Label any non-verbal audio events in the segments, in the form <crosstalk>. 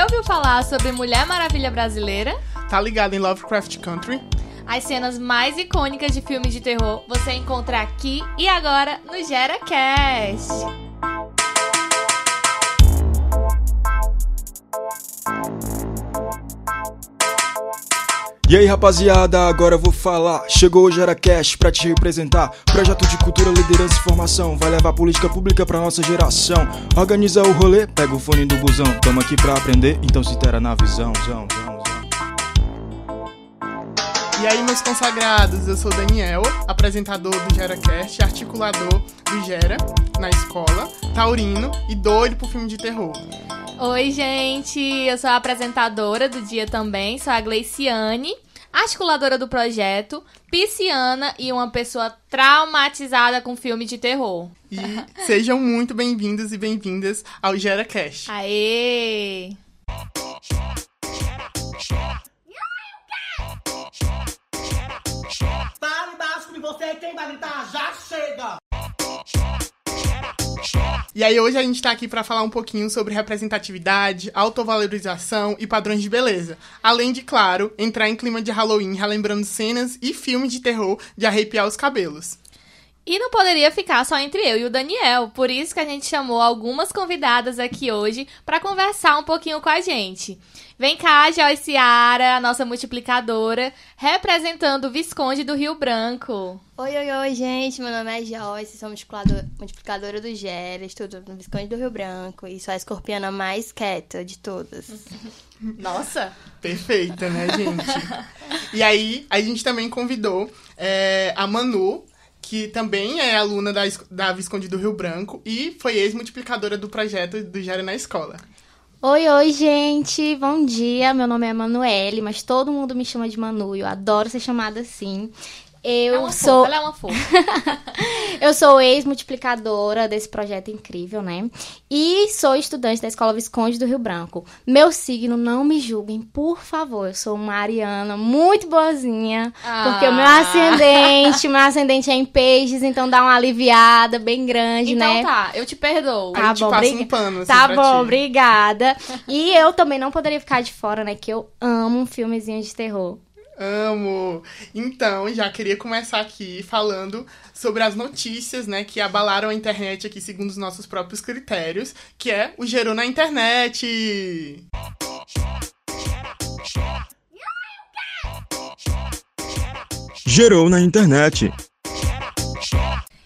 Você ouviu falar sobre Mulher Maravilha Brasileira? Tá ligado em Lovecraft Country? As cenas mais icônicas de filmes de terror você encontra aqui e agora no GeraCast. E aí rapaziada, agora eu vou falar. Chegou o GeraCast pra te representar. Projeto de cultura, liderança e formação. Vai levar política pública pra nossa geração. Organiza o rolê, pega o fone do busão. Tamo aqui pra aprender, então se intera na visão. Zão, zão, zão. E aí, meus consagrados, eu sou Daniel, apresentador do GeraCast, articulador do Gera na escola, taurino e doido pro filme de terror. Oi, gente! Eu sou a apresentadora do dia também, sou a Gleiciane, articuladora do projeto, pisciana e uma pessoa traumatizada com filme de terror. E sejam muito bem-vindos e bem-vindas ao GeraCast. Aê! Fale baixo que você quem vai gritar já chega! E aí, hoje a gente tá aqui pra falar um pouquinho sobre representatividade, autovalorização e padrões de beleza. Além de, claro, entrar em clima de Halloween, relembrando cenas e filmes de terror de arrepiar os cabelos. E não poderia ficar só entre eu e o Daniel, por isso que a gente chamou algumas convidadas aqui hoje para conversar um pouquinho com a gente. Vem cá, Joyce Ara, a nossa multiplicadora, representando o Visconde do Rio Branco. Oi, oi, oi, gente. Meu nome é Joyce, sou multiplicador- multiplicadora do Gera, estudo no Visconde do Rio Branco e sou a escorpiana mais quieta de todas. <laughs> Nossa! Perfeita, né, gente? <laughs> e aí, a gente também convidou é, a Manu, que também é aluna da, da Visconde do Rio Branco e foi ex-multiplicadora do projeto do Gera na Escola. Oi, oi, gente. Bom dia. Meu nome é Emanuele, mas todo mundo me chama de Manu. Eu adoro ser chamada assim. Eu é uma sou fofa, ela é uma fofa. <laughs> Eu sou ex-multiplicadora desse projeto incrível, né? E sou estudante da Escola Visconde do Rio Branco. Meu signo, não me julguem, por favor. Eu sou uma ariana muito boazinha. Porque o meu Ah. ascendente, meu ascendente é em peixes, então dá uma aliviada bem grande, Então né? tá, eu te perdoo. A gente passa briga- um pano, assim, Tá pra bom, ti. obrigada. E eu também não poderia ficar de fora, né? Que eu amo um filmezinho de terror. Amo! Então, já queria começar aqui falando sobre as notícias, né, que abalaram a internet aqui segundo os nossos próprios critérios, que é o Gerou na Internet! Gerou na internet.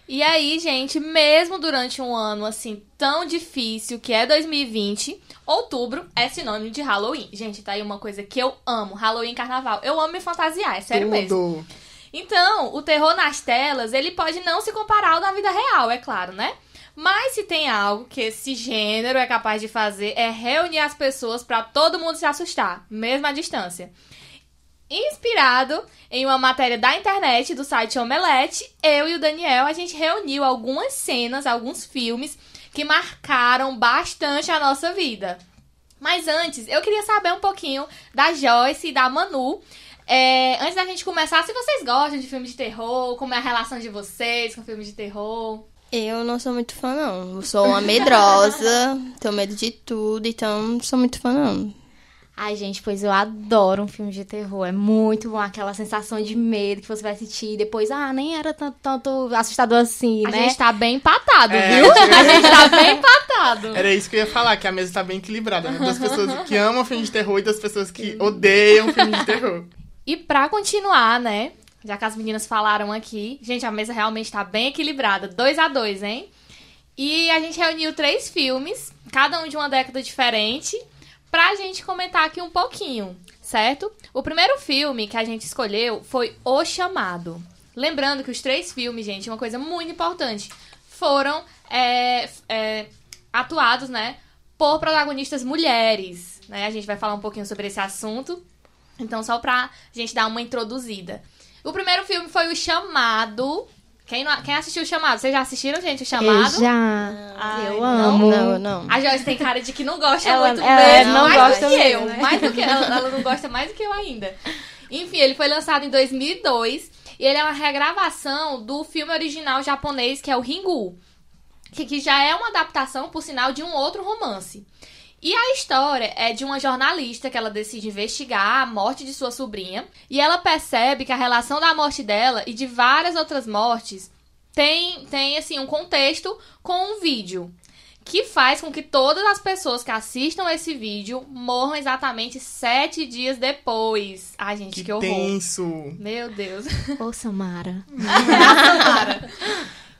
E aí, gente, mesmo durante um ano assim tão difícil que é 2020, outubro é sinônimo de Halloween. Gente, tá aí uma coisa que eu amo: Halloween e carnaval. Eu amo me fantasiar, é sério mesmo. Tudo! Então, o terror nas telas, ele pode não se comparar ao da vida real, é claro, né? Mas se tem algo que esse gênero é capaz de fazer é reunir as pessoas pra todo mundo se assustar, mesmo à distância. Inspirado em uma matéria da internet do site Omelete, eu e o Daniel a gente reuniu algumas cenas, alguns filmes que marcaram bastante a nossa vida. Mas antes, eu queria saber um pouquinho da Joyce e da Manu. É, antes da gente começar, se vocês gostam de filmes de terror, como é a relação de vocês com filmes de terror. Eu não sou muito fã, não. Eu sou uma medrosa, <laughs> tenho medo de tudo, então não sou muito fã, não. Ai, gente, pois eu adoro um filme de terror. É muito bom aquela sensação de medo que você vai sentir e depois, ah, nem era tanto, tanto assustador assim, A né? gente tá bem empatado, É, viu? <laughs> A gente tá bem empatado. Era isso que eu ia falar, que a mesa tá bem equilibrada, né? Das pessoas que amam filme de terror e das pessoas que odeiam filme de terror. E pra continuar, né? Já que as meninas falaram aqui, gente, a mesa realmente tá bem equilibrada. Dois a dois, hein? E a gente reuniu três filmes, cada um de uma década diferente, pra gente comentar aqui um pouquinho, certo? O primeiro filme que a gente escolheu foi O Chamado. Lembrando que os três filmes, gente, uma coisa muito importante, foram é, é, atuados, né, por protagonistas mulheres. Né? A gente vai falar um pouquinho sobre esse assunto. Então, só pra gente dar uma introduzida. O primeiro filme foi O Chamado. Quem, não- quem assistiu O Chamado? Vocês já assistiram, gente, O Chamado? Eu já. Ai, eu não? amo. Não, não. A Joyce tem cara de que não gosta Ela- muito ela mesmo, não mais gosta do que mesmo, eu. né? Mais do que ela, ela não gosta mais do que eu ainda. Enfim, ele foi lançado em 2002 e ele é uma regravação do filme original japonês que é o Ringu, que, que já é uma adaptação, por sinal, de um outro romance. E a história é de uma jornalista que ela decide investigar a morte de sua sobrinha. E ela percebe que a relação da morte dela e de várias outras mortes tem, tem assim, um contexto com um vídeo. Que faz com que todas as pessoas que assistam esse vídeo morram exatamente sete dias depois. Ai, gente, que, Que horror. tenso. Meu Deus. Ô, Samara. <laughs> Samara.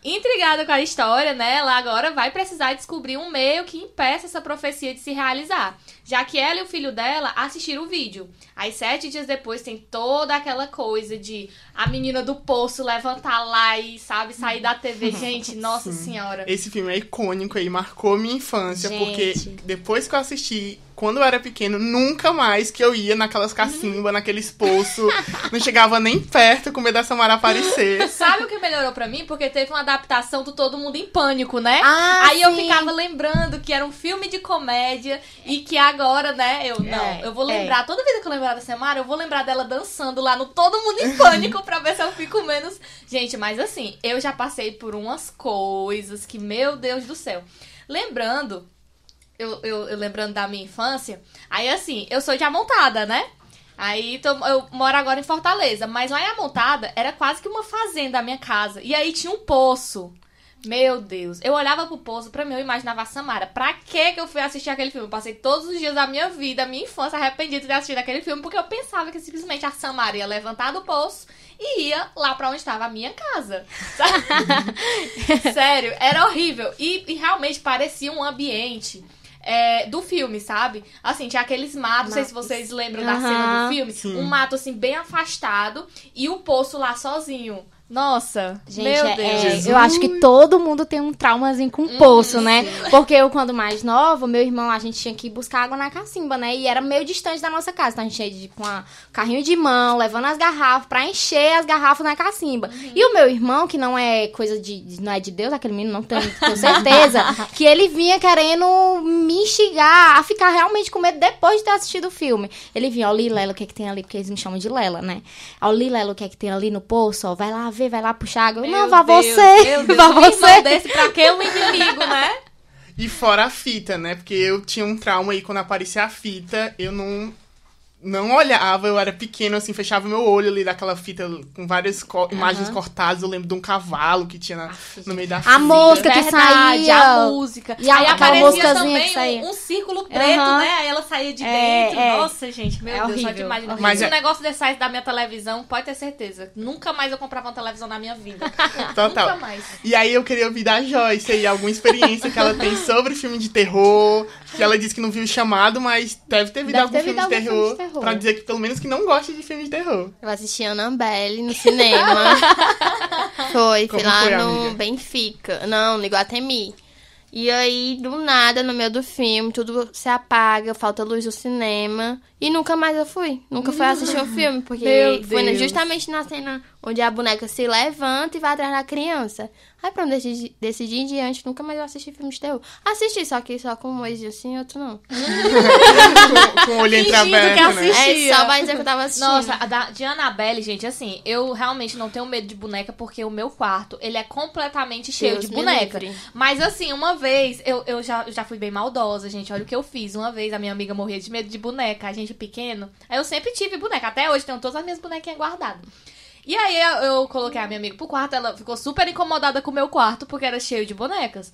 Intrigada com a história, né? Ela agora vai precisar descobrir um meio que impeça essa profecia de se realizar. Já que ela e o filho dela assistiram o vídeo. Aí, sete dias depois, tem toda aquela coisa de a menina do poço levantar lá e, sabe, sair da TV. <laughs> Gente, nossa senhora. Esse filme é icônico aí, marcou minha infância, Gente. porque depois que eu assisti, quando eu era pequeno, nunca mais que eu ia naquelas cacimbas, naqueles poços, não chegava nem perto com medo da Samara aparecer. <laughs> Sabe o que melhorou pra mim? Porque teve uma adaptação do Todo Mundo em Pânico, né? Ah, Aí eu sim. ficava lembrando que era um filme de comédia e que agora, né, eu não, É, eu vou é. lembrar, toda vez que eu lembrar da Samara, eu vou lembrar dela dançando lá no Todo Mundo em Pânico pra ver se eu fico menos. Gente, mas assim, eu já passei por umas coisas que, meu Deus do céu. Lembrando, eu, eu, eu lembrando da minha infância, aí assim, eu sou de Amontada, né? Aí tô- eu moro agora em Fortaleza, mas lá em Amontada era quase que uma fazenda da minha casa. E aí tinha um poço. Meu Deus. Eu olhava pro poço, pra mim eu imaginava a Samara. Pra que que eu fui assistir aquele filme? Eu passei todos os dias da minha vida, da minha infância, arrependida de ter assistido aquele filme, porque eu pensava que simplesmente a Samara ia levantar do poço e ia lá pra onde estava a minha casa. <laughs> <laughs> Sério, era horrível. E, e realmente parecia um ambiente. É, do filme, sabe? Assim, tinha aqueles matos, não sei se vocês lembram da cena do filme. Sim. Um mato, assim, bem afastado e o poço lá sozinho. Nossa, Gente, meu é- Deus. é, eu acho que todo mundo tem um traumazinho com poço, né? Porque eu, quando mais nova, meu irmão, a gente tinha que buscar água na cacimba, né? E era meio distante da nossa casa. Então a gente ia de, com a carrinho de mão, levando as garrafas pra encher as garrafas na cacimba. E o meu irmão, que não é coisa de. de- não é de Deus, aquele menino, não tenho, tenho certeza, <laughs> que ele vinha querendo me instigar a ficar realmente com medo depois de ter assistido o filme. Ele vinha, ó, Lilela, o que é que tem ali? Porque eles me chamam de Lela, né? Ó, Lilela, o que é que tem ali no poço? Ó, vai lá ver, vai lá puxar água. Eu, Meu não, vá Deus, você. Meu <laughs> Deus, vá um você. desse pra que um inimigo, né? E fora a fita, né? Porque eu tinha um trauma aí quando aparecia a fita, eu não não olhava, eu era pequeno, assim, fechava meu olho ali daquela fita com várias co- imagens cortadas. Eu lembro de um cavalo que tinha na- no meio da fita. A mosca que Verdade, saía. a música. E a- aí aquela aparecia moscazinha também que saía. um, um círculo preto, Aham. né? Aí ela saía de É, dentro. é. Nossa, gente, meu É Deus, só de horrível, imaginar. Mas Se é- um negócio desse saísse da minha televisão, pode ter certeza. Nunca mais eu comprava uma televisão na minha vida. <laughs> Total. Nunca mais. E aí eu queria ouvir da Joyce aí alguma experiência que ela tem <laughs> sobre filme de terror. Que ela disse que não viu o chamado, mas deve ter visto Deve algum, ter filme, de terror, filme de terror. Pra dizer que pelo menos que não gosta de filme de terror. Eu assisti Annabelle no cinema. <laughs> foi, Como fui lá foi, no amiga? Benfica. Não, no Iguatemi. E aí, do nada, no meio do filme, tudo se apaga, falta luz do cinema. E nunca mais eu fui. Nunca fui assistir um filme, porque Meu foi Deus. justamente na cena onde a boneca se levanta e vai atrás da criança. Aí pronto, desse dia em diante, nunca mais eu assisti filme de terror. Assisti, só que só com um olho assim, outro não. <laughs> com, com o olho entreaberto, que né? É só vai dizer que eu tava assistindo. Nossa, a da, de Annabelle, gente, assim, eu realmente não tenho medo de boneca porque o meu quarto, ele é completamente cheio Deus de boneca. livre. Mas assim, uma vez, eu, eu já, eu já fui bem maldosa, gente, olha o que eu fiz. Uma vez a minha amiga morria de medo de boneca, a gente pequeno. Aí eu sempre tive boneca, até hoje tenho todas as minhas bonequinhas guardadas. E aí eu, coloquei a minha amiga pro quarto, ela ficou super incomodada com o meu quarto porque era cheio de bonecas.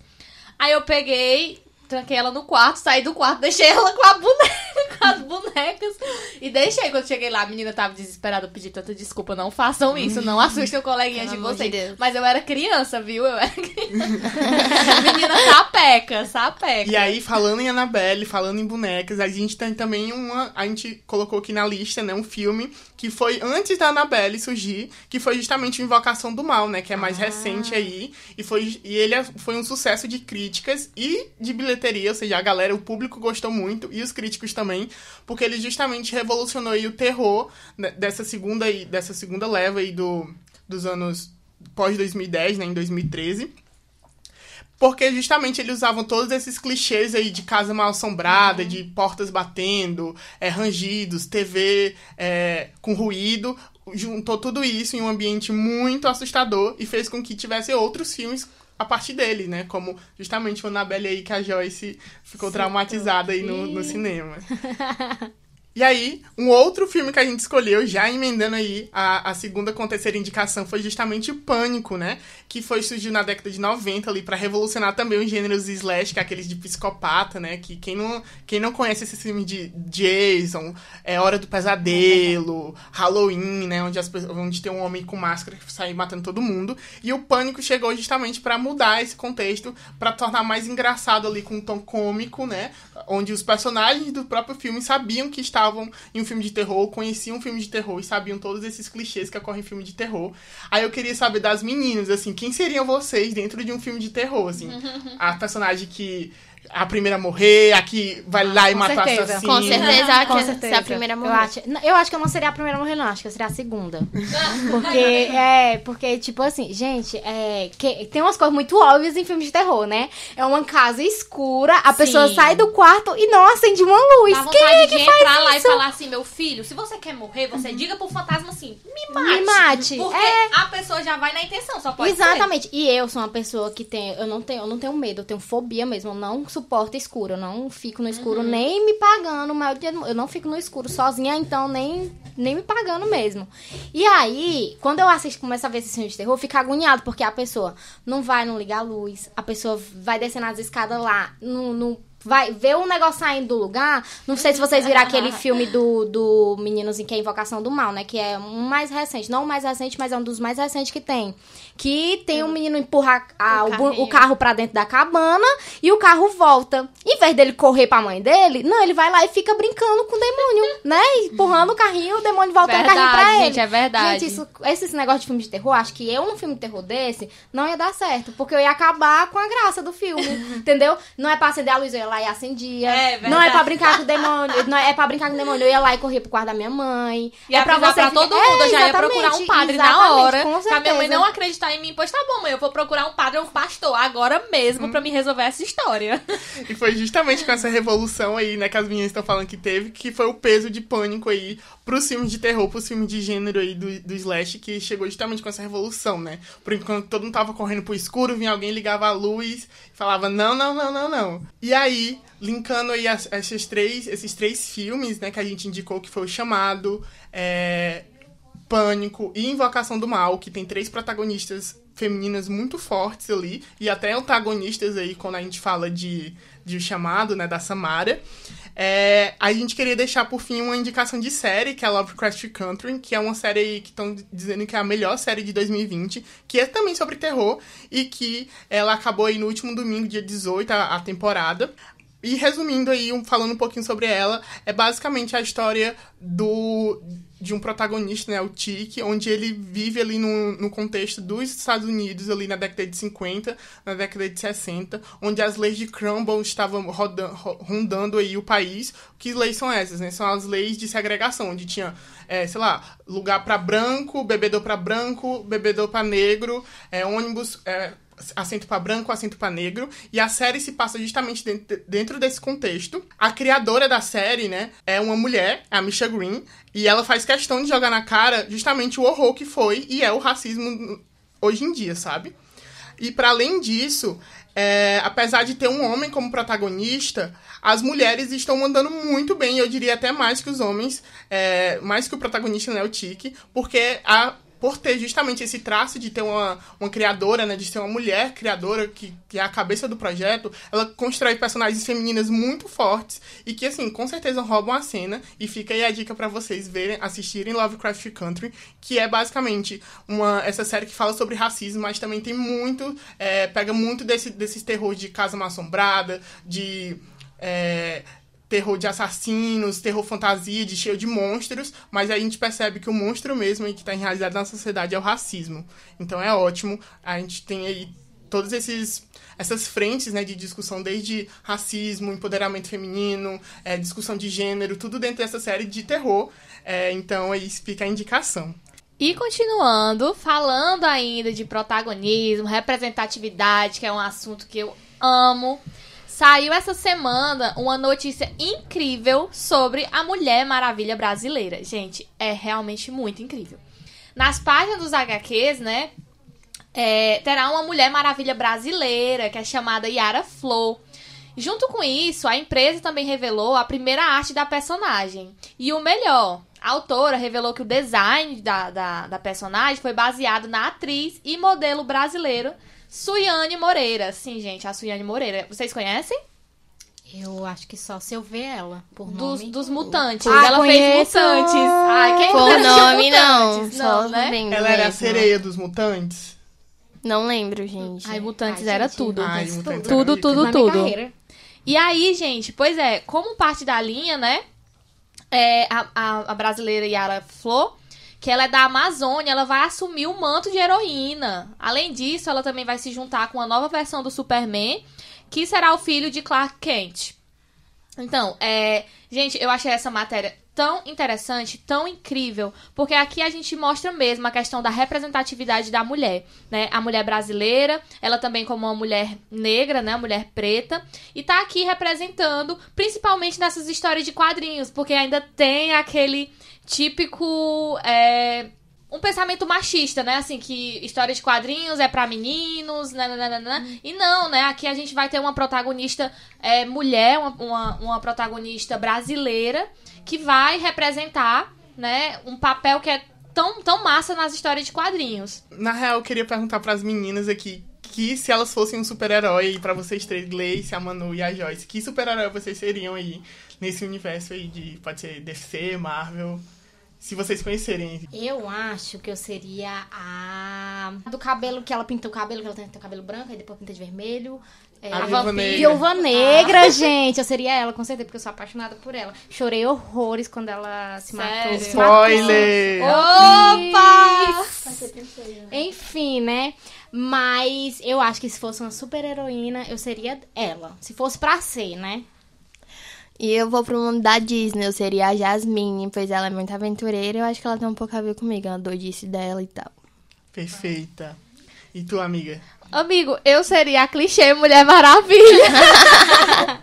Aí eu peguei, tranquei ela no quarto, saí do quarto, deixei ela com a boneca, <laughs> com as bonecas. E deixei. Quando cheguei lá, a menina tava desesperada, eu pedi tanta desculpa, não façam isso, não <laughs> assustem o coleguinha Pelo de de vocês. Deus. Mas eu era criança, viu? Eu era criança. <laughs> menina sapeca, sapeca. E aí, falando em Annabelle, falando em bonecas, a gente tem também uma. A gente colocou aqui na lista, né? Um filme que foi antes da Annabelle surgir, que foi justamente o Invocação do Mal, né? Que é mais recente aí. E, foi, e ele é- foi um sucesso de críticas e de bilheteria, ou seja, a galera, o público gostou muito, e os críticos também, porque ele justamente revolucionou aí o terror né, dessa segunda, dessa segunda leva aí do, dos anos pós 2010, né? Em 2013. Porque justamente eles usavam todos esses clichês aí de casa mal assombrada, de portas batendo, é, rangidos, TV é, com ruído. Juntou tudo isso em um ambiente muito assustador e fez com que tivesse outros filmes a partir dele, né? Como justamente o Annabelle aí que a Joyce ficou Sim, traumatizada aí no, no cinema. <laughs> E aí, um outro filme que a gente escolheu, já emendando aí a, a segunda com a terceira indicação, foi justamente o Pânico, né? Que foi surgiu na década de 90 ali para revolucionar também os gêneros slash, que é aqueles de psicopata, né? Que quem não, quem não conhece esse filme de Jason, é Hora do Pesadelo, Halloween, né? Onde, as, onde tem um homem com máscara que sai matando todo mundo. E o Pânico chegou justamente para mudar esse contexto, para tornar mais engraçado ali com um tom cômico, né? Onde os personagens do próprio filme sabiam que estavam estavam em um filme de terror, conheciam um filme de terror e sabiam todos esses clichês que ocorrem em filme de terror. Aí eu queria saber das meninas, assim, quem seriam vocês dentro de um filme de terror, assim? <laughs> a personagem que a primeira a morrer, a que vai lá e matar certeza. assassino. Com certeza, a que Com certeza. a primeira a morrer. Eu acho, eu acho que eu não seria a primeira a morrer, não. Acho que eu seria a segunda. <laughs> porque, é, porque, tipo assim, gente, é, que, tem umas coisas muito óbvias em filmes de terror, né? É uma casa escura, a Sim. pessoa sai do quarto e não acende uma luz. Dá Quem é que de faz entrar isso? lá e falar assim, meu filho, se você quer morrer, você uhum. diga pro fantasma assim, me mate. Me mate. Porque é... a pessoa já vai na intenção, só pode Exatamente. Ser. E eu sou uma pessoa que tem, eu não tenho, eu não tenho medo, eu tenho fobia mesmo, eu não suporto escuro. Eu não fico no escuro uhum. nem me pagando, mas eu não fico no escuro sozinha, então nem, nem me pagando mesmo. E aí, quando eu assisto, começo a ver esse filme de terror, fica agoniado, porque a pessoa não vai, não ligar a luz, a pessoa vai descendo as escadas lá, no vai ver um negócio saindo do lugar. Não sei se vocês viram aquele <laughs> filme do, do Meninos em que é Invocação do Mal, né? Que é um mais recente. Não o mais recente, mas é um dos mais recentes que tem que tem um menino empurrar a, o, o, carro para dentro da cabana e o carro volta. Em vez dele correr pra mãe dele, não, ele vai lá e fica brincando com o demônio, <laughs> né? Empurrando o carrinho, o demônio volta verdade, o carrinho pra ele. Gente, é verdade. Gente, isso, esse negócio de filme de terror, acho que eu num filme de terror desse não ia dar certo, porque eu ia acabar com a graça do filme, <laughs> entendeu? Não é pra acender a luz, eu ia lá e acendia. É, não é pra brincar com o demônio, não é, é pra brincar com o demônio, eu ia lá e corria pro quarto da minha mãe. E é pra você pra todo mundo, é, eu já ia procurar um padre na hora, pra minha mãe não acreditar em mim, pois tá bom, mãe, eu vou procurar um padre ou um pastor agora mesmo hum. para me resolver essa história. <laughs> E foi justamente com essa revolução aí, né, que as meninas estão falando que teve, que foi o peso de pânico aí pros filmes de terror, pros filmes de gênero aí do, do slash, que chegou justamente com essa revolução, né? Por enquanto todo mundo tava correndo pro escuro, vinha alguém, ligava a luz e falava, não, não, não, não, não. E aí, linkando aí as, esses, três, esses três filmes, né, que a gente indicou que foi o Chamado, é, Pânico e Invocação do Mal, que tem três protagonistas femininas muito fortes ali, e até antagonistas aí, quando a gente fala de, de Chamado, né, da Samara. É, a gente queria deixar, por fim, uma indicação de série, que é Lovecraft Country, que é uma série que estão dizendo que é a melhor série de 2020, que é também sobre terror, e que ela acabou aí no último domingo, dia 18, a, a temporada. E resumindo aí, falando um pouquinho sobre ela, é basicamente a história do de um protagonista, né, o Tiki, onde ele vive ali no, no contexto dos Estados Unidos, ali na década de 50, na década de 60, onde as leis de Crumble estavam rodando, rondando aí o país. Que leis são essas, né? São as leis de segregação, onde tinha, é, sei lá, lugar para branco, bebedor para branco, bebedor para negro, é, ônibus... É, assento para branco, assento para negro, e a série se passa justamente dentro, dentro desse contexto. A criadora da série, né, é uma mulher, a Misha Green, e ela faz questão de jogar na cara justamente o horror que foi e é o racismo hoje em dia, sabe? E para além disso, é, apesar de ter um homem como protagonista, as mulheres estão mandando muito bem, eu diria até mais que os homens, é, mais que o protagonista, né, o Tiki, porque a por ter justamente esse traço de ter uma, uma criadora, né, de ser uma mulher criadora que, que é a cabeça do projeto, ela constrói personagens femininas muito fortes e que, assim, com certeza roubam a cena. E fica aí a dica para vocês verem, assistirem Lovecraft Country, que é basicamente uma, essa série que fala sobre racismo, mas também tem muito, é, pega muito desse, desses terror de Casa Mal Assombrada, de... É, terror de assassinos, terror fantasia, de cheio de monstros, mas a gente percebe que o monstro mesmo que está enraizado na sociedade é o racismo. Então é ótimo. A gente tem aí todos esses essas frentes né, de discussão, desde racismo, empoderamento feminino, é, discussão de gênero, tudo dentro dessa série de terror. É, então aí fica a indicação. E continuando, falando ainda de protagonismo, representatividade, que é um assunto que eu amo. Saiu essa semana uma notícia incrível sobre a Mulher Maravilha brasileira. Gente, é realmente muito incrível. Nas páginas dos HQs, né? é, terá uma Mulher Maravilha brasileira, que é chamada Yara Flor. Junto com isso, a empresa também revelou a primeira arte da personagem. E o melhor, a autora revelou que o design da, da, da personagem foi baseado na atriz e modelo brasileiro Suiane Moreira. Sim, gente, a Suiane Moreira. Vocês conhecem? Eu acho que só se eu ver ela, por Dos, nome. dos mutantes. Ah, ela conheço. fez mutantes. Ai, quem Por nome, não. Mutantes? Só Não, né? vendo Ela era a mesmo. sereia dos mutantes? Não lembro, gente. Ai, mutantes Ai, era gente, tudo. Ai, Tudo, mutantes tudo, era tudo, tudo. carreira. E aí, gente, pois é, como parte da linha, né? É, a, a, a brasileira Yara Flor, que ela é da Amazônia, ela vai assumir o manto de heroína. Além disso, ela também vai se juntar com a nova versão do Superman, que será o filho de Clark Kent. Então, é, gente, eu achei essa matéria tão interessante, tão incrível, porque aqui a gente mostra mesmo a questão da representatividade da mulher, né? A mulher brasileira, ela também como uma mulher negra, né? Mulher preta, e tá aqui representando, principalmente nessas histórias de quadrinhos, porque ainda tem aquele típico é, um pensamento machista, né? Assim, que história de quadrinhos é pra meninos, nananana. E não, né? Aqui a gente vai ter uma protagonista é, mulher, uma, uma, uma protagonista brasileira, que vai representar, né, um papel que é tão, tão massa nas histórias de quadrinhos. Na real, eu queria perguntar pras meninas aqui que se elas fossem um super-herói pra vocês três, Gleice, a Manu e a Joyce, que super-herói vocês seriam aí nesse universo aí de, pode ser DC, Marvel, se vocês conhecerem. Eu acho que eu seria a. Do cabelo que ela pintou o cabelo, que ela tem o cabelo branco, e depois pinta de vermelho. É, A Viúva vampira. Negra. Viúva Negra, gente. Eu seria ela, com certeza, porque eu sou apaixonada por ela. Chorei horrores quando ela se matou. Sério? Se matou. Spoiler! Opa! Enfim, né? Mas eu acho que se fosse uma super heroína, eu seria ela. Se fosse pra ser, né? E eu vou pro mundo da Disney, eu seria a Jasmine, pois ela é muito aventureira eu acho que ela tem um pouco a ver comigo, a doidice dela e tal. Perfeita. E tu, amiga? Amigo, eu seria a clichê Mulher Maravilha.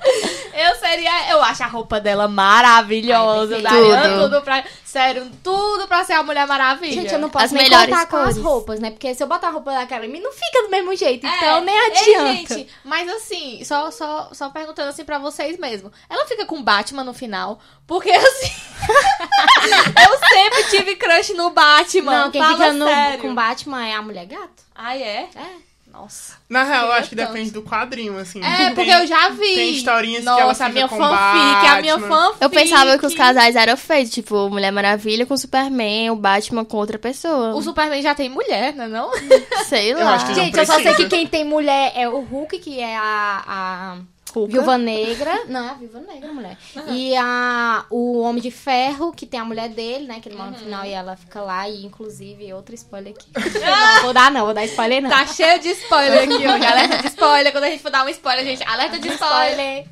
<laughs> eu seria. Eu acho a roupa dela maravilhosa. Ai, daria perfeito. tudo pra. Sério, tudo pra ser a Mulher Maravilha. Gente, eu não posso As nem melhores contar com as roupas, né? Porque se eu botar a roupa daquela em mim, não fica do mesmo jeito. É, Então nem ei, adianta. gente, mas assim, só, só, só perguntando assim pra vocês mesmo. Ela fica com Batman no final? Porque assim. <laughs> eu sempre tive crush no Batman. não, quem fala fica no, sério. com Batman é a mulher gato. Ai, é? É. Nossa. Na real, eu acho que tanto. depende do quadrinho, assim. É, porque Tem- eu já vi. Tem historinhas Nossa, que ela a minha fanfic, a minha fanfic. Eu pensava que os casais eram feitos, tipo, Mulher Maravilha com Superman, o Batman com outra pessoa. O Superman já tem mulher, né não? <laughs> Sei Eu lá. acho que não Gente, eu só sei que quem tem mulher é o Hulk, que é a, a Hulk. Viúva Negra. Não, é a Viúva Negra, mulher. E a, o Homem de Ferro, que tem a mulher dele, né? Que ele mora no final e ela fica lá. E, inclusive, outro spoiler aqui. <laughs> não, vou dar não, vou dar spoiler não. Tá cheio de spoiler aqui hoje. Alerta de spoiler. Quando a gente for dar um spoiler, gente, alerta de spoiler.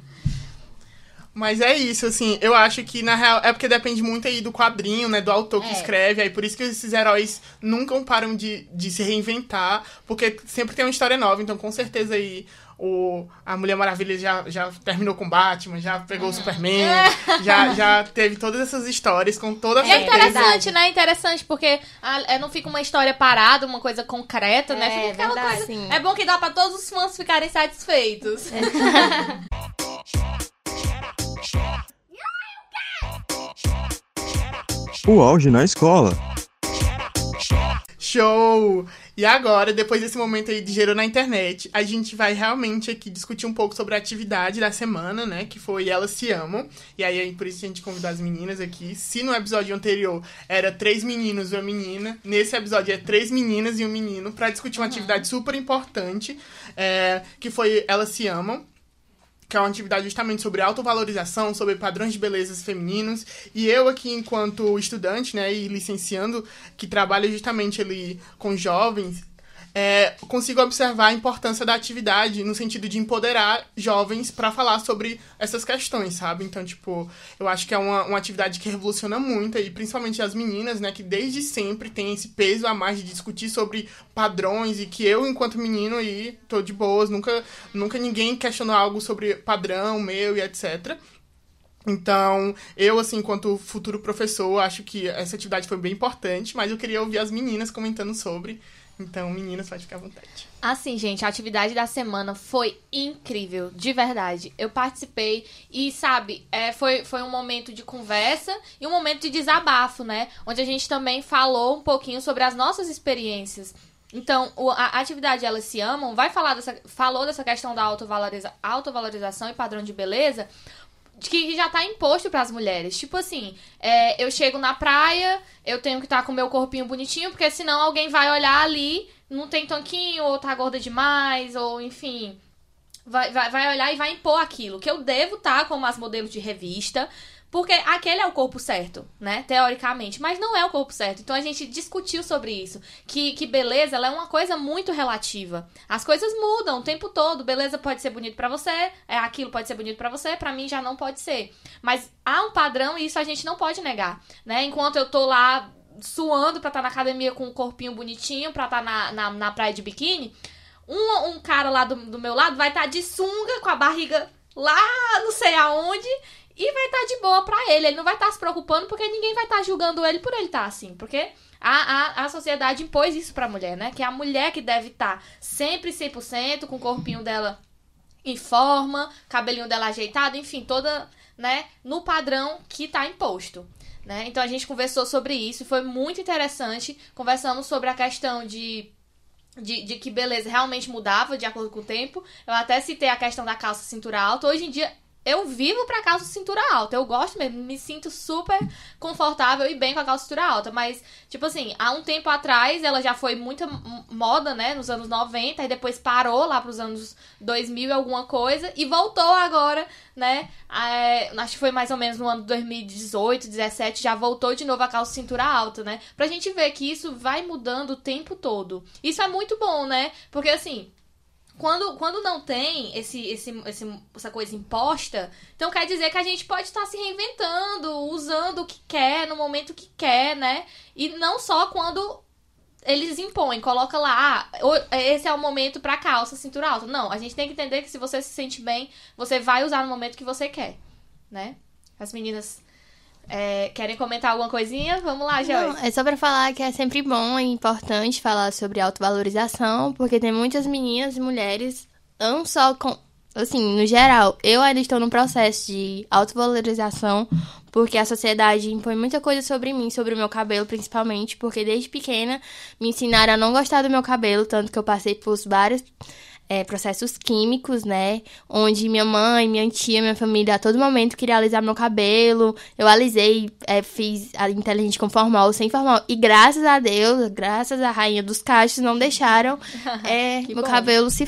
Mas é isso, assim, eu acho que, na real, é porque depende muito aí do quadrinho, né, do autor que É. escreve, aí por isso que esses heróis nunca param de, de se reinventar, porque sempre tem uma história nova, então com certeza aí o, a Mulher Maravilha já, já terminou com Batman, já pegou o Superman, já, já teve todas essas histórias com toda a é certeza. interessante, né? Interessante, porque ah, é, não fica uma história parada, uma coisa concreta, né? É, Fica aquela verdade, coisa. sim. É bom que dá pra todos os fãs ficarem satisfeitos. <laughs> O auge na escola. Show! E agora, depois desse momento aí de gerou na internet, a gente vai realmente aqui discutir um pouco sobre a atividade da semana, né? Que foi Elas Se Amam. E aí, por isso a gente convidou as meninas aqui. Se no episódio anterior era três meninos e uma menina, nesse episódio é três meninas e um menino, pra discutir uma atividade super importante, é, que foi Elas Se Amam que é uma atividade justamente sobre autovalorização, sobre padrões de belezas femininos. E eu aqui, enquanto estudante, né, e licenciando, que trabalha justamente ali com jovens, é, consigo observar a importância da atividade no sentido de empoderar jovens para falar sobre essas questões, sabe? Então, tipo, eu acho que é uma, uma atividade que revoluciona muito, e principalmente as meninas, né, que desde sempre tem esse peso a mais de discutir sobre padrões e que eu, enquanto menino, aí, tô de boas, nunca, nunca ninguém questionou algo sobre padrão meu e etc. Então, eu, assim, enquanto futuro professor, acho que essa atividade foi bem importante, mas eu queria ouvir as meninas comentando sobre. Então, meninas, pode ficar à vontade. Assim, gente, a atividade da semana foi incrível, de verdade. Eu participei e, sabe, é, foi, foi um momento de conversa e um momento de desabafo, né? Onde a gente também falou um pouquinho sobre as nossas experiências. Então, a, atividade Elas Se Amam vai falar dessa, falou dessa questão da autovaloriza, autovalorização e padrão de beleza, que já tá imposto para as mulheres. Tipo assim, é, eu chego na praia, eu tenho que estar tá com o meu corpinho bonitinho, porque senão alguém vai olhar ali, não tem tanquinho, ou tá gorda demais, ou enfim. Vai, vai, vai olhar e vai impor aquilo. Que eu devo estar tá como as modelos de revista, porque aquele é o corpo certo, né? Teoricamente. Mas não é o corpo certo. Então a gente discutiu sobre isso. Que, que beleza ela é uma coisa muito relativa. As coisas mudam o tempo todo. Beleza pode ser bonito para você, é aquilo pode ser bonito para você, para mim já não pode ser. Mas há um padrão e isso a gente não pode negar, né? Enquanto eu tô lá suando pra estar tá na academia com um corpinho bonitinho, pra estar tá na, na, na praia de biquíni, um, um cara lá do, do meu lado vai estar tá de sunga com a barriga lá não sei aonde e vai estar tá de boa pra ele. Ele não vai estar tá se preocupando porque ninguém vai estar tá julgando ele por ele estar tá assim. Porque a, a, a sociedade impôs isso pra mulher, né? Que é a mulher que deve estar tá sempre 100%, com o corpinho dela em forma, cabelinho dela ajeitado, enfim, toda, né, no padrão que tá imposto. Né? Então a gente conversou sobre isso, foi muito interessante. Conversamos sobre a questão de de, de, que beleza realmente mudava de acordo com o tempo. Eu até citei a questão da calça cintura alta. Hoje em dia eu vivo pra calça cintura alta. Eu gosto mesmo, me sinto super confortável e bem com a calça cintura alta. Mas, tipo assim, há um tempo atrás ela já foi muita moda, né? Nos anos 90, e depois parou lá pros anos 2000 e alguma coisa. E voltou agora, né? É, acho que foi mais ou menos no ano 2018, 17, já voltou de novo a calça cintura alta, né? Pra gente ver que isso vai mudando o tempo todo. Isso é muito bom, né? Porque assim quando, quando não tem esse, esse, esse, essa coisa imposta, então quer dizer que a gente pode estar se reinventando, usando o que quer, no momento que quer, né? E não só quando eles impõem, coloca lá, ah, esse é o momento pra calça, cintura alta. Não, a gente tem que entender que se você se sente bem, você vai usar no momento que você quer, né? As meninas é, querem comentar alguma coisinha? Vamos lá, Joyce. é só pra falar que é sempre bom e importante falar sobre autovalorização, porque tem muitas meninas e mulheres, não só com. Assim, no geral, eu ainda estou no processo de autovalorização, porque a sociedade impõe muita coisa sobre mim, sobre o meu cabelo, principalmente, porque desde pequena me ensinaram a não gostar do meu cabelo, tanto que eu passei por vários é, processos químicos, né? Onde minha mãe, minha tia, minha família a todo momento queria alisar meu cabelo. Eu alisei, é, fiz a inteligente com formal, sem formal. E graças a Deus, graças à rainha dos cachos, não deixaram <laughs> é, meu bom. cabelo se,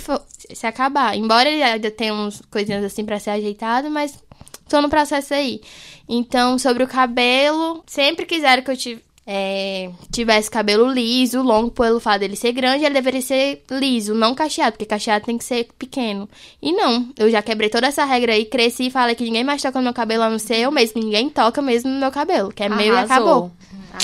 se acabar. Embora ele ainda tenha uns coisinhas assim para ser ajeitado, mas tô no processo aí. Então, sobre o cabelo, sempre quiseram que eu tive é, tivesse cabelo liso, longo, pelo fato dele ser grande, ele deveria ser liso, não cacheado, porque cacheado tem que ser pequeno. E não, eu já quebrei toda essa regra aí, cresci e falei que ninguém mais toca no meu cabelo, a não ser eu mesmo. Ninguém toca mesmo no meu cabelo, que é Arrasou. meu e acabou.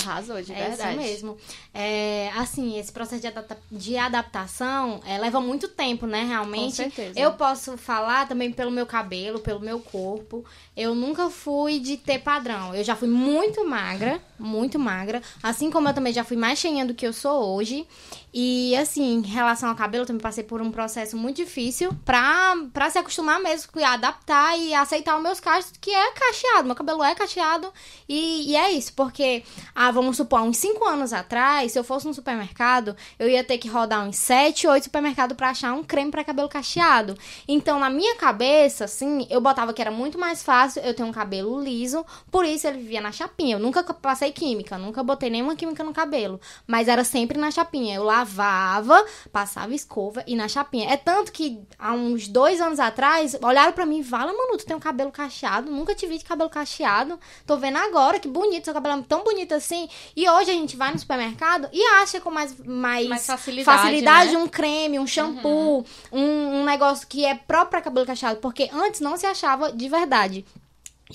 Arrasou, de é verdade. É isso mesmo. É, assim, esse processo de, adapta de adaptação é, leva muito tempo, né, realmente. Com certeza. Eu posso falar também pelo meu cabelo, pelo meu corpo. Eu nunca fui de ter padrão. Eu já fui muito magra, muito magra. Assim como eu também já fui mais cheinha do que eu sou hoje. E, assim, em relação ao cabelo, eu também passei por um processo muito difícil pra, pra se acostumar mesmo, adaptar e aceitar os meus cachos, que é cacheado. Meu cabelo é cacheado. E, e é isso, porque, ah, vamos supor, uns 5 anos atrás, se eu fosse no supermercado, eu ia ter que rodar uns 7, 8 supermercados pra achar um creme para cabelo cacheado. Então, na minha cabeça, assim, eu botava que era muito mais fácil eu ter um cabelo liso, por isso ele vivia na chapinha. Eu nunca passei química, nunca botei nenhuma química no cabelo, mas era sempre na chapinha. Eu lá lavava, passava escova e na chapinha. É tanto que há uns dois anos atrás, olharam para mim e falaram, mano, tu tem um cabelo cacheado, nunca te vi de cabelo cacheado. Tô vendo agora, que bonito, seu cabelo é tão bonito assim. E hoje a gente vai no supermercado e acha com mais, mais, mais facilidade, facilidade né? um creme, um shampoo, uhum. um, um negócio que é próprio para cabelo cacheado. Porque antes não se achava de verdade.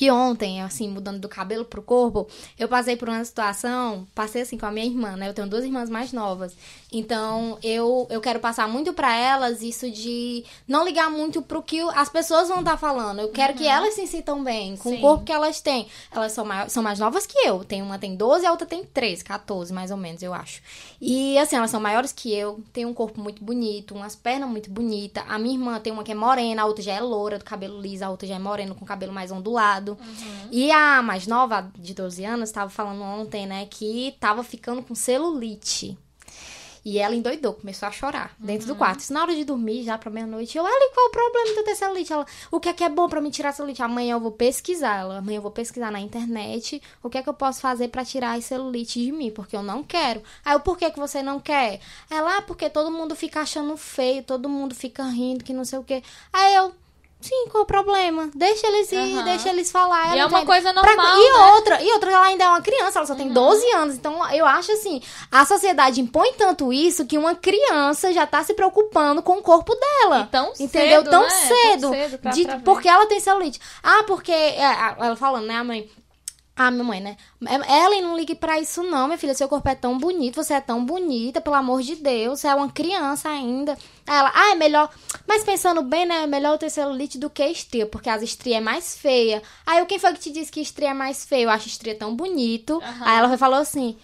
E ontem, assim, mudando do cabelo pro corpo, eu passei por uma situação, passei assim com a minha irmã, né? Eu tenho duas irmãs mais novas. Então, eu, eu quero passar muito para elas isso de não ligar muito pro que as pessoas vão estar tá falando. Eu quero uhum. que elas se sintam bem com Sim. o corpo que elas têm. Elas são, mais, são mais novas que eu. Tem uma tem 12 e a outra tem 13, 14, mais ou menos, eu acho. E assim, elas são maiores que eu, tem um corpo muito bonito, umas pernas muito bonitas. A minha irmã tem uma que é morena, a outra já é loura, do cabelo liso, a outra já é morena, com cabelo mais ondulado. Uhum. E a mais nova, de 12 anos, estava falando ontem, né, que tava ficando com celulite. E ela endoidou, começou a chorar dentro uhum. do quarto. Isso na hora de dormir, já pra meia-noite. Eu, Ela, qual o problema de eu ter celulite? Ela, o que é que é bom pra me tirar celulite? Amanhã eu vou pesquisar. Ela, amanhã eu vou pesquisar na internet o que é que eu posso fazer para tirar a celulite de mim, porque eu não quero. Aí eu, por que que você não quer? Ela, ah, porque todo mundo fica achando feio, todo mundo fica rindo, que não sei o quê. Aí eu, Sim, qual o problema? Deixa eles ir, uhum. deixa eles falar. E é uma coisa normal. Pra... E né? outra, e outra, ela ainda é uma criança, ela só tem uhum. 12 anos. Então, eu acho assim, a sociedade impõe tanto isso que uma criança já tá se preocupando com o corpo dela. E tão entendeu? Cedo, tão né? cedo. Tão cedo de, porque ela tem celulite. Ah, porque. É, ela falando, né, a mãe? Ah, minha mãe, né? Ellen, não ligue pra isso não, minha filha. Seu corpo é tão bonito, você é tão bonita, pelo amor de Deus. Você é uma criança ainda. Aí ela, ah, é melhor... Mas pensando bem, né? É melhor ter celulite do que estria, porque as estrias é mais feia. Aí eu, quem foi que te disse que estria é mais feia? Eu acho estria tão bonito. Uhum. Aí ela falou assim...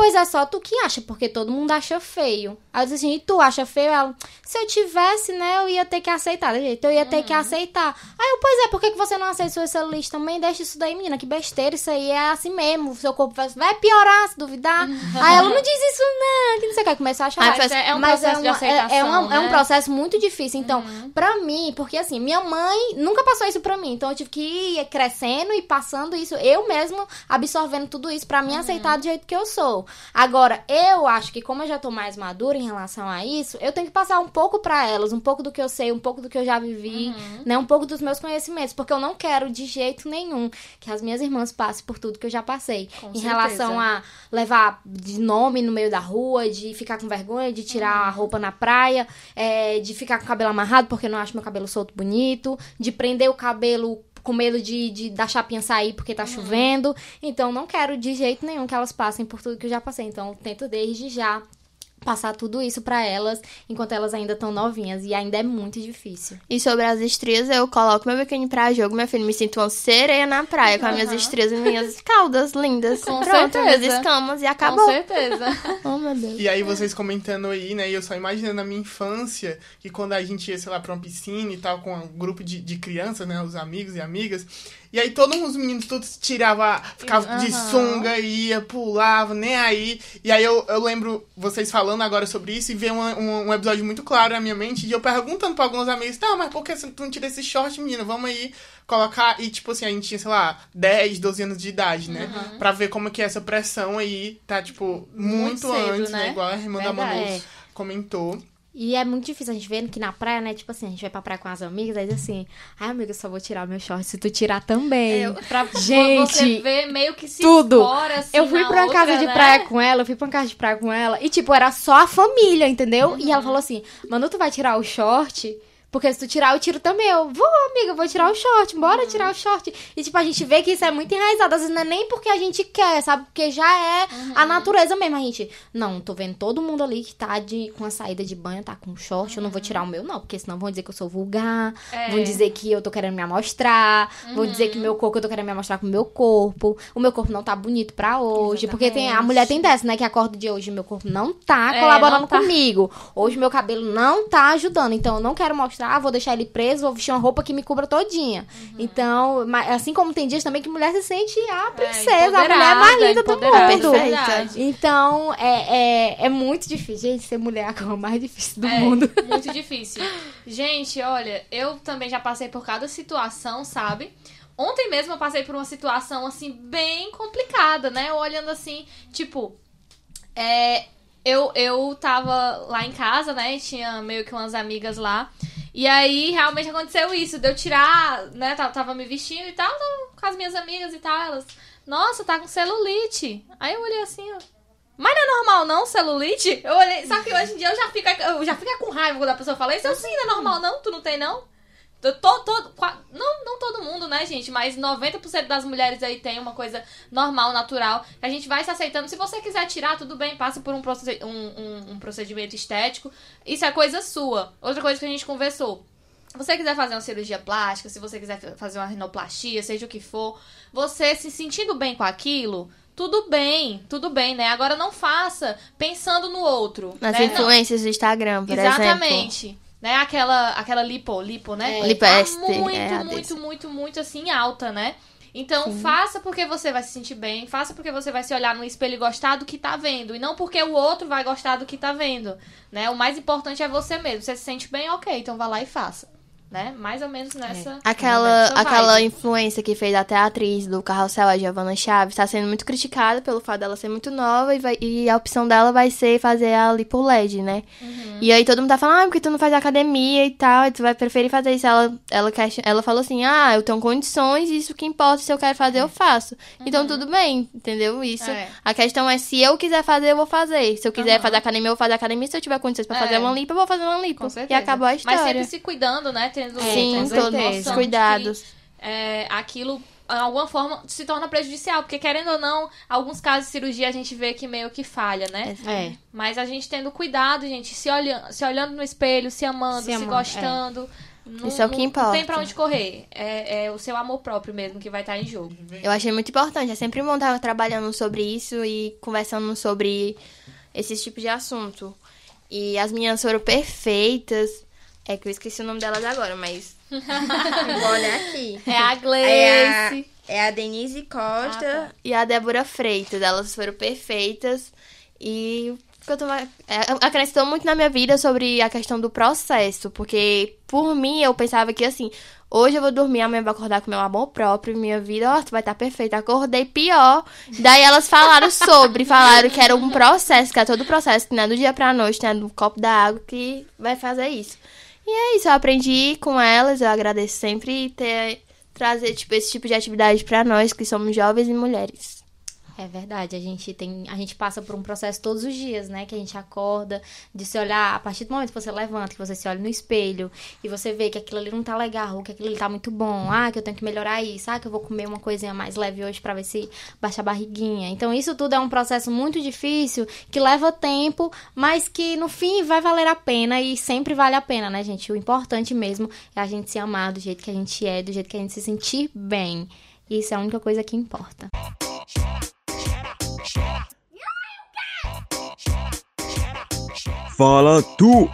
Pois é só tu que acha, porque todo mundo acha feio. Aí eu disse assim, e tu acha feio? Ela, se eu tivesse, né, eu ia ter que aceitar. Jeito, eu ia ter uhum. que aceitar. Aí eu, pois é, por que, que você não aceita sua celulite também? Deixa isso daí, menina, que besteira, isso aí é assim mesmo. Seu corpo vai, vai piorar, se duvidar. Uhum. Aí ela, não diz isso não, que não sei o que, começar a achar. Mas é um mas processo é, uma, de aceitação, é, é, uma, né? é, um processo muito difícil. Então, uhum. pra mim, porque assim, minha mãe nunca passou isso pra mim. Então eu tive que ir crescendo e passando isso, eu mesmo absorvendo tudo isso pra mim uhum. aceitar do jeito que eu sou. Agora, eu acho que como eu já tô mais madura em relação a isso, eu tenho que passar um pouco para elas, um pouco do que eu sei, um pouco do que eu já vivi, uhum. né, um pouco dos meus conhecimentos, porque eu não quero de jeito nenhum que as minhas irmãs passem por tudo que eu já passei, com em certeza. relação a levar de nome no meio da rua, de ficar com vergonha, de tirar uhum. a roupa na praia, é, de ficar com o cabelo amarrado porque não acho meu cabelo solto bonito, de prender o cabelo com medo de, de da chapinha sair porque tá uhum. chovendo. Então, não quero de jeito nenhum que elas passem por tudo que eu já passei. Então, tento desde já passar tudo isso para elas enquanto elas ainda estão novinhas e ainda é muito difícil. E sobre as estrias, eu coloco meu biquíni pra jogo, minha filha, me sinto uma sereia na praia com as minhas estrias e minhas <laughs> caudas lindas. Com Pronto, certeza. minhas escamas e acabou. Com certeza. <laughs> oh, meu Deus. E aí vocês comentando aí, né, e eu só imaginando a minha infância, que quando a gente ia, sei lá, pra uma piscina e tal, com um grupo de, de crianças, né, os amigos e amigas, e aí todos os meninos todos tiravam, ficavam uhum. de sunga, ia, pulava, nem aí. E aí eu, eu lembro vocês falando agora sobre isso e ver um, um, um, episódio muito claro na minha mente de eu perguntando pra alguns amigos, tá, mas por que tu não tira esse short, menina? Vamos aí colocar. E tipo assim, a gente tinha, sei lá, 10, 12 anos de idade, né? Uhum. Pra ver como que essa pressão aí tá, tipo, muito, muito cedo, antes, né? né? Igual a irmã Verdade. da Manu é. comentou. E é muito difícil a gente ver que na praia, né? Tipo assim, a gente vai pra praia com as amigas, aí diz assim, ai amiga, eu só vou tirar meu short se tu tirar também. É, pra gente, você ver meio que se tudo. Fora, assim, eu fui pra uma outra, casa de né? praia com ela, eu fui pra uma casa de praia com ela, e tipo, era só a família, entendeu? Uhum. E ela falou assim, Manu, tu vai tirar o short? Porque se tu tirar, eu tiro também. Eu vou, amiga, vou tirar o short, bora uhum. tirar o short. E, tipo, a gente vê que isso é muito enraizado. Às vezes não é nem porque a gente quer, sabe? Porque já é uhum. a natureza mesmo. A gente, não, tô vendo todo mundo ali que tá de, com a saída de banho, tá com short. Uhum. Eu não vou tirar o meu, não. Porque senão vão dizer que eu sou vulgar. É. Vão dizer que eu tô querendo me amostrar. Vão dizer que uhum. meu corpo, eu tô querendo me amostrar com o meu corpo. O meu corpo não tá bonito pra hoje. Exatamente. Porque tem, a mulher tem dessa, né? Que acorda de hoje, meu corpo não tá é, colaborando não tá. comigo. Hoje meu cabelo não tá ajudando. Então eu não quero mostrar, vou deixar ele preso, vou vestir uma roupa que me cubra todinha. Uhum. Então, assim como tem dias também que mulher se sente a é, princesa, é, a mulher mais linda do mundo. Perfeita. Então, é, é, é muito difícil. Gente, ser mulher é a coisa mais difícil do é, mundo. <laughs> Muito difícil. Gente, olha, eu também já passei por cada situação, sabe? Ontem mesmo eu passei por uma situação, assim, bem complicada, né? Olhando assim, tipo, é, eu, eu tava lá em casa, né? Tinha meio que umas amigas lá. E aí, realmente aconteceu isso, de eu tirar, né, tava, tava me vestindo e tal, com as minhas amigas e tal, elas, nossa, tá com celulite. Aí eu olhei assim, ó, mas não é normal não, celulite? Eu olhei, só que hoje em dia eu já fico, eu já fico com raiva quando a pessoa fala isso, eu sim, não é normal não, tu não tem não? Todo, todo, não, não todo mundo, né, gente? Mas 90% das mulheres aí tem uma coisa normal, natural. A gente vai se aceitando. Se você quiser tirar, tudo bem, passa por um, proced, um, um, um procedimento estético. Isso é coisa sua. Outra coisa que a gente conversou. Se você quiser fazer uma cirurgia plástica, se você quiser fazer uma rinoplastia, seja o que for, você se sentindo bem com aquilo, tudo bem, tudo bem, né? Agora não faça pensando no outro. Nas né? influências não. do Instagram, por Exatamente. exemplo. Exatamente né? Aquela, aquela lipo, lipo, né? É. Lipeste. Tá muito, é muito, muito, muito, assim, alta, né? Então, Sim. faça porque você vai se sentir bem, faça porque você vai se olhar no espelho e gostar do que tá vendo, e não porque o outro vai gostar do que tá vendo, né? O mais importante é você mesmo. Você se sente bem, ok, então vá lá e faça né? Mais ou menos nessa. É. Aquela, aquela influência que fez até a atriz do Carrossel, a Giovanna Chaves, está sendo muito criticada pelo fato dela ser muito nova e, vai, e a opção dela vai ser fazer a lipo LED, né? Uhum. E aí todo mundo tá falando, ah, porque tu não faz academia e tal, e tu vai preferir fazer isso. Ela, ela, ela falou assim, ah, eu tenho condições, isso que importa, se eu quero fazer, eu faço. Uhum. Então tudo bem, entendeu? Isso. É. A questão é, se eu quiser fazer, eu vou fazer. Se eu quiser uhum. fazer academia, eu vou fazer academia. Se eu tiver condições pra é. fazer uma lipo, eu vou fazer uma lipo. E acabou a história. Mas sempre se cuidando, né? Tendo Sim, todos os cuidados. Que, é, aquilo de alguma forma se torna prejudicial, porque querendo ou não, alguns casos de cirurgia a gente vê que meio que falha, né? É. Mas a gente tendo cuidado, gente, se olhando, se olhando no espelho, se amando, se, se amando, gostando. É. Não, Isso é o que importa. Não tem pra onde correr. É, é, o seu amor próprio mesmo que vai estar em jogo. Eu achei muito importante. É sempre bom estar trabalhando sobre isso e conversando sobre esses tipos de assunto. E as minhas foram perfeitas. É que eu esqueci o nome delas agora, mas. <laughs> Vou olhar aqui. É a Gleice. É a, é a Denise Costa ah, tá. e a Débora Freitas. Elas foram perfeitas. E eu é, acrescentou muito na minha vida sobre a questão do processo. Porque, por mim, eu pensava que assim. Hoje eu vou dormir, amanhã eu vou acordar com meu amor próprio, minha vida, ó, oh, vai estar tá perfeita. Acordei pior. Daí elas falaram sobre, falaram que era um processo, que é todo o processo, que não é do dia pra noite, né? Do copo da água que vai fazer isso. E é isso, eu aprendi com elas, eu agradeço sempre ter trazer tipo esse tipo de atividade para nós que somos jovens e mulheres. É verdade, a gente tem, a gente passa por um processo todos os dias, né? Que a gente acorda, de se olhar, a partir do momento que você levanta, que você se olha no espelho e você vê que aquilo ali não tá legal, que aquilo ali tá muito bom, ah, que eu tenho que melhorar isso, ah, que eu vou comer uma coisinha mais leve hoje para ver se baixa a barriguinha. Então, isso tudo é um processo muito difícil, que leva tempo, mas que no fim vai valer a pena e sempre vale a pena, né, gente? O importante mesmo é a gente se amar do jeito que a gente é, do jeito que a gente se sentir bem. Isso é a única coisa que importa. Fala tu!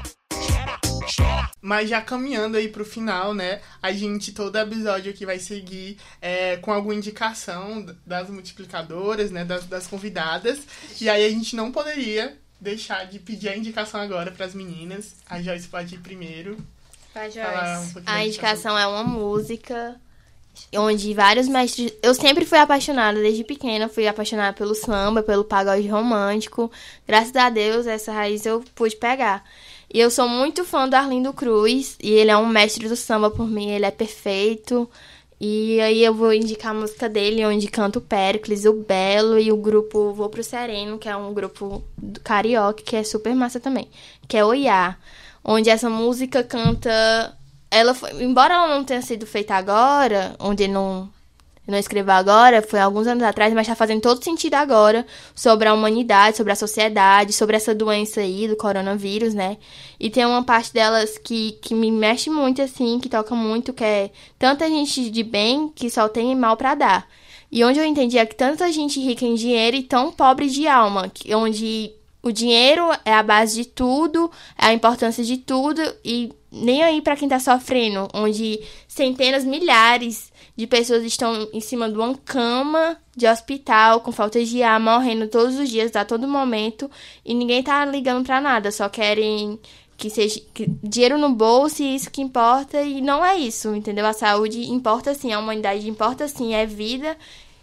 Mas já caminhando aí pro final, né? A gente, todo episódio aqui vai seguir é, com alguma indicação das multiplicadoras, né? Das, das convidadas. E aí a gente não poderia deixar de pedir a indicação agora para as meninas. A Joyce pode ir primeiro. Vai, Joyce. Um a indicação é uma música onde vários mestres. Eu sempre fui apaixonada, desde pequena, fui apaixonada pelo samba, pelo pagode romântico. Graças a Deus, essa raiz eu pude pegar. E eu sou muito fã do Arlindo Cruz, e ele é um mestre do samba por mim, ele é perfeito. E aí eu vou indicar a música dele, onde canta o Péricles, o Belo e o grupo Vou Pro Sereno, que é um grupo carioca, que é super massa também, que é Oiá. Onde essa música canta ela foi, embora ela não tenha sido feita agora, onde não não escreveu agora, foi alguns anos atrás, mas está fazendo todo sentido agora sobre a humanidade, sobre a sociedade, sobre essa doença aí do coronavírus, né? E tem uma parte delas que, que me mexe muito, assim, que toca muito, que é tanta gente de bem que só tem mal para dar. E onde eu entendi é que tanta gente rica em dinheiro e tão pobre de alma, que, onde o dinheiro é a base de tudo, é a importância de tudo e nem aí para quem tá sofrendo, onde centenas, milhares de pessoas estão em cima de uma cama de hospital com falta de ar, morrendo todos os dias, a todo momento, e ninguém tá ligando para nada, só querem que seja que, dinheiro no bolso e isso que importa, e não é isso, entendeu? A saúde importa sim, a humanidade importa sim, é vida.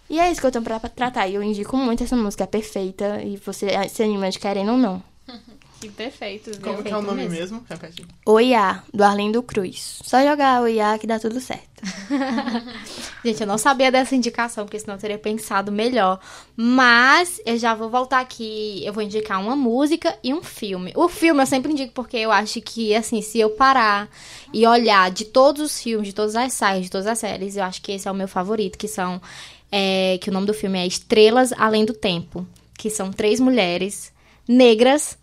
E é isso que eu tenho pra tratar. E eu indico muito essa música, é perfeita. E você se anima de querendo ou não. <laughs> Que perfeito, viu? Como que é o nome mesmo? Repete. Oiá, do Arlindo Cruz. Só jogar Oiá que dá tudo certo. <laughs> Gente, eu não sabia dessa indicação, porque senão eu teria pensado melhor. Mas eu já vou voltar aqui. Eu vou indicar uma música e um filme. O filme eu sempre indico porque eu acho que, assim, se eu parar e olhar de todos os filmes, de todas as sagas, de todas as séries, eu acho que esse é o meu favorito, que são. É, que o nome do filme é Estrelas Além do Tempo. Que são três mulheres negras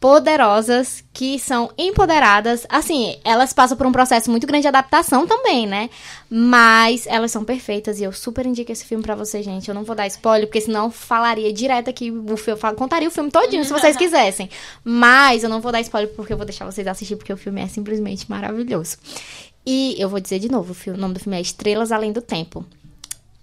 poderosas, que são empoderadas. Assim, elas passam por um processo muito grande de adaptação também, né? Mas elas são perfeitas e eu super indico esse filme para vocês, gente. Eu não vou dar spoiler, porque senão eu falaria direto aqui o filme, eu contaria o filme todinho se vocês <laughs> quisessem. Mas eu não vou dar spoiler porque eu vou deixar vocês assistir porque o filme é simplesmente maravilhoso. E eu vou dizer de novo, o nome do filme é Estrelas Além do Tempo.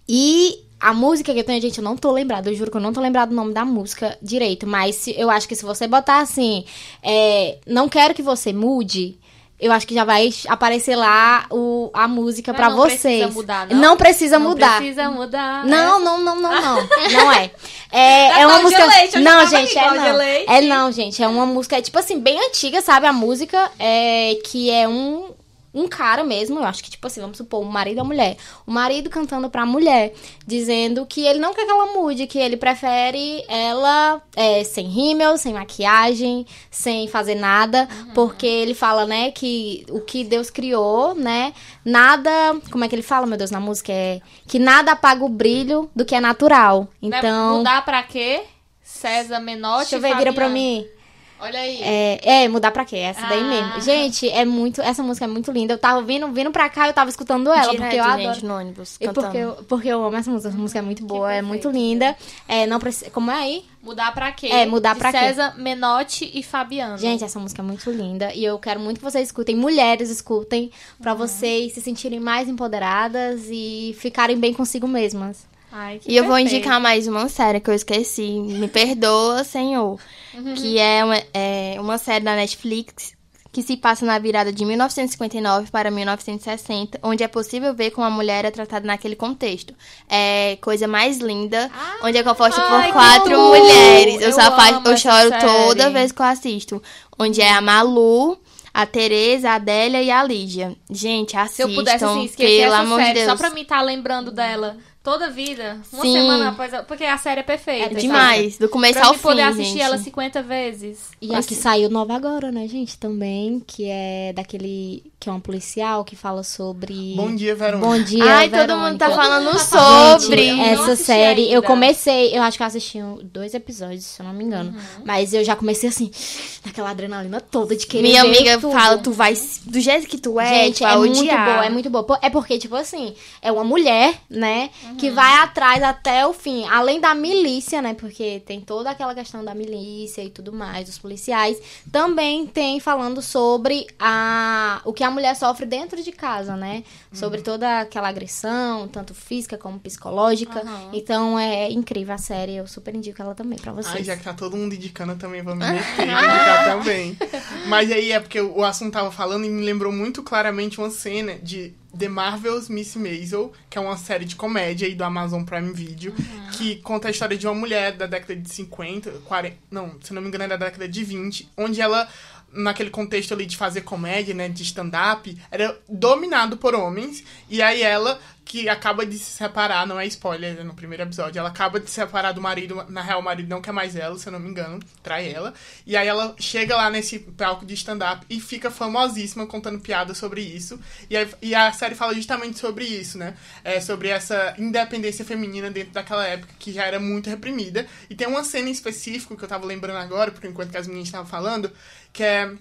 E a música que eu tenho, gente, eu não tô lembrada. Eu juro que eu não tô lembrada do nome da música direito. Mas se, eu acho que se você botar assim, é, não quero que você mude, eu acho que já vai aparecer lá o, a música para vocês. Precisa mudar, não? não precisa não mudar. Precisa mudar. Não, não, não, não, não. <laughs> Não é. É, é uma música. Leite, não, gente, é não. É não, gente. É uma música, tipo assim, bem antiga, sabe? A música é que é um um cara mesmo, eu acho que, tipo assim, vamos supor, um marido ou mulher. O marido cantando pra mulher, dizendo que ele não quer que ela mude, que ele prefere ela é, sem rímel, sem maquiagem, sem fazer nada, uhum. porque ele fala, né, que o que Deus criou, né, nada. Como é que ele fala, meu Deus, na música? É que nada apaga o brilho do que é natural. Então. Mudar pra quê? César Menotti. Deixa eu ver, vira pra mim. Olha aí. É, é, mudar pra quê? Essa ah. daí mesmo. Gente, é muito. Essa música é muito linda. Eu tava vindo, vindo pra cá eu tava escutando ela. Direto, porque eu adoro. Gente, no ônibus, e porque eu, porque eu amo essa música. Essa música é muito boa, é muito linda. É, não precisa. Como é aí? Mudar pra quê? É, mudar pra quê? César Menotti e Fabiano. Gente, essa música é muito linda. E eu quero muito que vocês escutem. Mulheres escutem. Pra uhum. vocês se sentirem mais empoderadas e ficarem bem consigo mesmas. Ai, e perfeito. eu vou indicar mais uma série que eu esqueci. Me perdoa, Senhor. Uhum. Que é uma, é uma série da Netflix que se passa na virada de 1959 para 1960, onde é possível ver como a mulher é tratada naquele contexto. É coisa mais linda, ah, onde é composta por quatro mulheres. Eu, eu, só faz, eu choro série. toda vez que eu assisto. Onde é a Malu, a Tereza, a Adélia e a Lígia. Gente, assistam, Se eu pudesse, assim, esquecer pelo amor de Deus. Só pra mim estar tá lembrando dela toda vida, uma Sim. semana após a... Porque a série é perfeita. É demais, sabe? do começo pra ao fim, poder assistir gente. ela 50 vezes. E a que saiu nova agora, né, gente, também, que é daquele que é um policial que fala sobre Bom dia, Verônica. Bom dia, Ai, Verônica. todo mundo tá falando tá sobre gente, essa série. Ainda. Eu comecei, eu acho que eu assisti dois episódios, se eu não me engano, uhum. mas eu já comecei assim, naquela adrenalina toda de querer Minha amiga tudo. fala, tu vai do jeito que tu é, gente, é muito boa, é muito boa. É porque tipo assim, é uma mulher, né, uhum. Que vai atrás até o fim, além da milícia, né, porque tem toda aquela questão da milícia e tudo mais, dos policiais, também tem falando sobre a o que a mulher sofre dentro de casa, né? Uhum. Sobre toda aquela agressão, tanto física como psicológica. Uhum. Então é incrível a série, eu super indico ela também pra vocês. Ai, já que tá todo mundo indicando, eu também vou me meter, <laughs> indicar também. Mas aí é porque o assunto tava falando e me lembrou muito claramente uma cena de The Marvel's Miss Maisel, que é uma série de comédia aí do Amazon Prime Video, uhum. que conta a história de uma mulher da década de 50, 40, não, se não me engano é da década de 20, onde ela naquele contexto ali de fazer comédia, né, de stand-up, era dominado por homens, e aí ela, que acaba de se separar, não é spoiler né, no primeiro episódio, ela acaba de se separar do marido, na real o marido não quer mais ela, se eu não me engano, trai ela, e aí ela chega lá nesse palco de stand-up e fica famosíssima contando piadas sobre isso, e, aí, e a série fala justamente sobre isso, né, é, sobre essa independência feminina dentro daquela época que já era muito reprimida, e tem uma cena em específico que eu tava lembrando agora, por enquanto que as meninas estavam falando, que é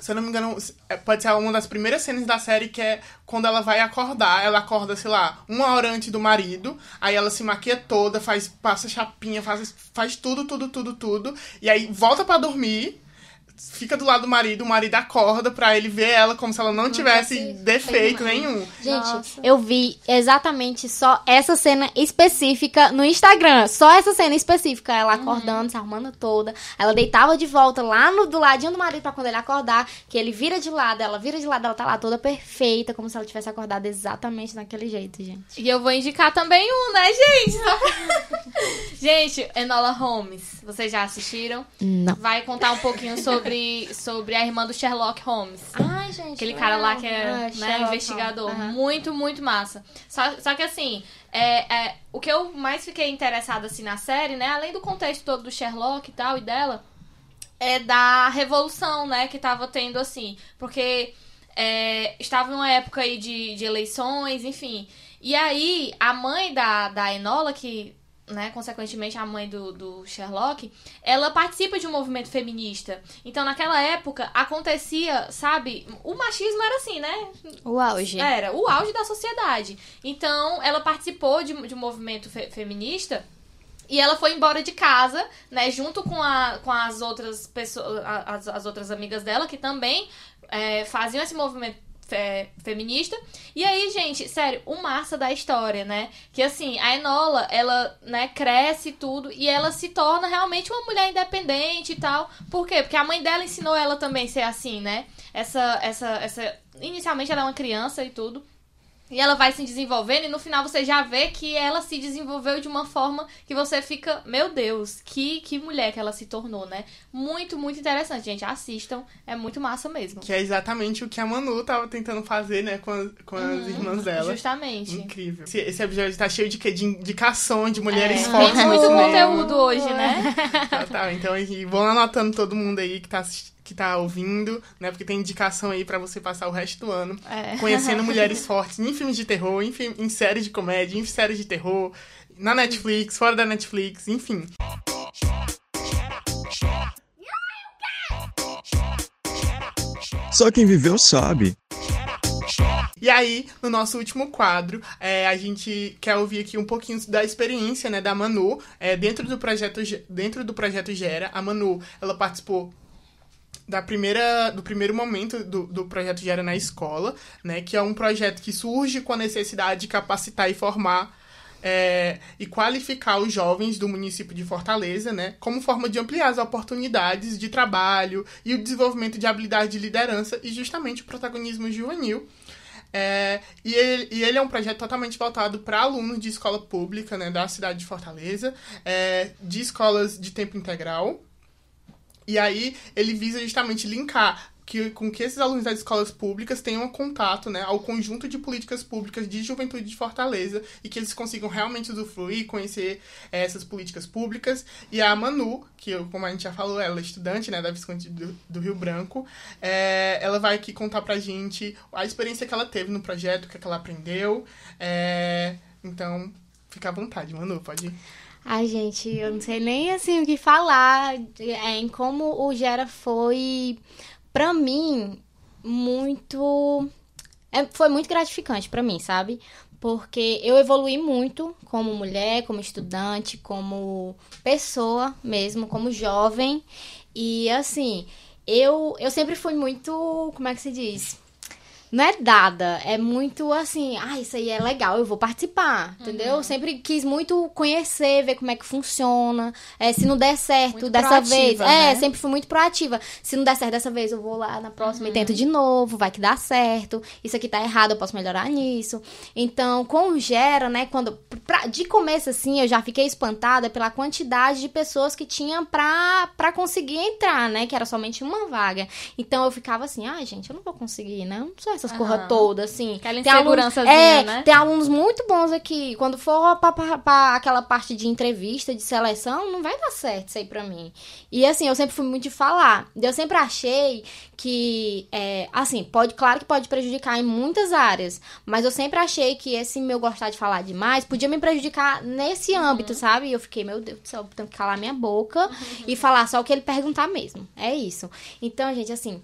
se eu não me engano, é, pode ser uma das primeiras cenas da série que é quando ela vai acordar. Ela acorda, sei lá, uma hora antes do marido. Aí ela se maquia toda, faz, passa chapinha, faz, faz tudo, tudo, tudo, tudo. E aí volta para dormir fica do lado do marido, o marido acorda pra ele ver ela como se ela não tivesse não defeito nenhum. Gente, Nossa. eu vi exatamente só essa cena específica no Instagram. Só essa cena específica. Ela uhum. acordando, uhum. se arrumando toda. Ela deitava de volta lá no, do ladinho do marido pra quando ele acordar. Que ele vira de lado, ela vira de lado, ela tá lá toda perfeita, como se ela tivesse acordado exatamente daquele jeito, gente. E eu vou indicar também um, né, gente? <laughs> gente, Enola Holmes Vocês já assistiram? Não. Vai contar um pouquinho sobre, sobre a irmã do Sherlock Holmes. Ai, gente. Aquele cara lá que é, Ah, né, investigador. Aham. Muito, muito massa. Só, só que assim, é, é, o que eu mais fiquei interessada assim, na série, né? Além do contexto todo do Sherlock e tal e dela, é da revolução, né? Que tava tendo assim. Porque é, estava numa época aí de, de eleições, enfim. E aí, a mãe da, da Enola, que, né, consequentemente a mãe do, do Sherlock, ela participa de um movimento feminista. Então, naquela época, acontecia, sabe? O machismo era assim, né? O auge. Era o auge da sociedade. Então, ela participou de, de um movimento fe- feminista. E ela foi embora de casa, né, junto com, a, com as outras pessoas, as, as outras amigas dela, que também é, faziam esse movimento fe- feminista. E aí, gente, sério, o massa da história, né? Que assim, a Enola, ela, né, cresce tudo, e ela se torna realmente uma mulher independente e tal. Por quê? Porque a mãe dela ensinou ela também ser assim, né? Essa, essa, essa. Inicialmente ela é uma criança e tudo. E ela vai se desenvolvendo e no final você já vê que ela se desenvolveu de uma forma que você fica, meu Deus, que, que mulher que ela se tornou, né? Muito, muito interessante, gente. Assistam, é muito massa mesmo. Que é exatamente o que a Manu tava tentando fazer, né, com, as- com as irmãs dela. Justamente. Incrível. Esse, esse episódio tá cheio de, quê? de indicações de mulheres É, fortes tem muito conteúdo hoje, né? <laughs> Tá, tá. Então, vão anotando todo mundo aí que tá, assisti- que tá ouvindo, né? Porque tem indicação aí pra você passar o resto do ano É. <laughs> conhecendo mulheres fortes em filmes de terror, em, em séries de comédia, em séries de terror, na Netflix, fora da Netflix, enfim. Só quem viveu sabe. E aí, no nosso último quadro, é, a gente quer ouvir aqui um pouquinho da experiência, né, da Manu, é, dentro do projeto dentro do projeto Gera. A Manu, ela participou da primeira, do primeiro momento do, do projeto Gera na escola, né, que é um projeto que surge com a necessidade de capacitar e formar é, e qualificar os jovens do município de Fortaleza, né, como forma de ampliar as oportunidades de trabalho e o desenvolvimento de habilidade de liderança e justamente o protagonismo juvenil. É, e, ele, e ele é um projeto totalmente voltado para alunos de escola pública, né, da cidade de Fortaleza, é, de escolas de tempo integral. E aí ele visa justamente linkar que, com que esses alunos das escolas públicas tenham contato né, ao conjunto de políticas públicas de juventude de Fortaleza e que eles consigam realmente usufruir conhecer eh, essas políticas públicas. E a Manu, que como a gente já falou, ela é estudante né, da Visconde do, do Rio Branco, eh, ela vai aqui contar pra gente a experiência que ela teve no projeto, o que, é que ela aprendeu. eh, então, fica à vontade, Manu, pode ir. Ai, gente, eu não sei nem assim o que falar é, em como o Gera foi, pra mim, muito. é, foi muito gratificante pra mim, sabe? Porque eu evolui muito como mulher, como estudante, como pessoa mesmo, como jovem. E assim, eu, eu sempre fui muito. Como é que se diz? Não é dada, é muito assim, ah, isso aí é legal, eu vou participar, entendeu? Eu sempre quis muito conhecer, ver como é que funciona, é, se não der certo Muito dessa vez, né? é, sempre fui muito proativa. Se não der certo dessa vez, eu vou lá na próxima Uhum. e tento de novo, vai que dá certo. Isso aqui tá errado, eu posso melhorar nisso. Então, com Gera, né, quando pra- de começo assim, eu já fiquei espantada pela quantidade de pessoas que tinha pra, pra conseguir entrar, né, que era somente uma vaga. Então, eu ficava assim, ai, gente, eu não vou conseguir, né? Eu não sou essas Aham. porra toda, assim. Aquela Tem alunos- é, né? Tem alunos muito bons aqui. Quando for pra, pra- pra aquela parte de entrevista, de seleção, não vai dar certo isso aí pra mim. E assim, eu sempre fui muito de falar. Eu sempre achei que, é, assim, pode, claro que pode prejudicar em muitas áreas, mas eu sempre achei que esse meu gostar de falar demais podia me prejudicar nesse âmbito, sabe? E eu fiquei, meu Deus do céu, tenho que calar minha boca e falar só o que ele perguntar mesmo. É isso. Então, gente, assim,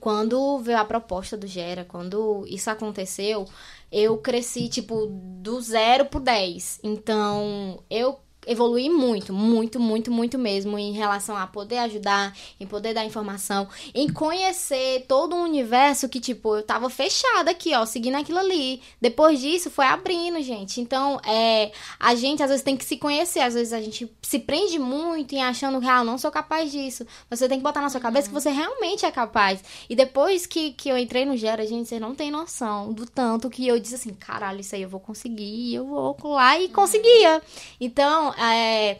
quando veio a proposta do Gera, quando isso aconteceu, eu cresci, tipo, do zero pro 10. Então, eu evoluí muito, muito, muito, muito mesmo em relação a poder ajudar, em poder dar informação, em conhecer todo um universo que, tipo, eu tava fechada aqui, ó, seguindo aquilo ali. Depois disso, foi abrindo, gente. Então, é, a gente às vezes tem que se conhecer, às vezes a gente se prende muito em achando que, ah, eu não sou capaz disso. Você tem que botar na sua cabeça que você realmente é capaz. E depois que, que eu entrei no Gera, gente, você não tem noção do tanto que eu disse assim, caralho, isso aí eu vou conseguir, eu vou lá e conseguia. Então, é,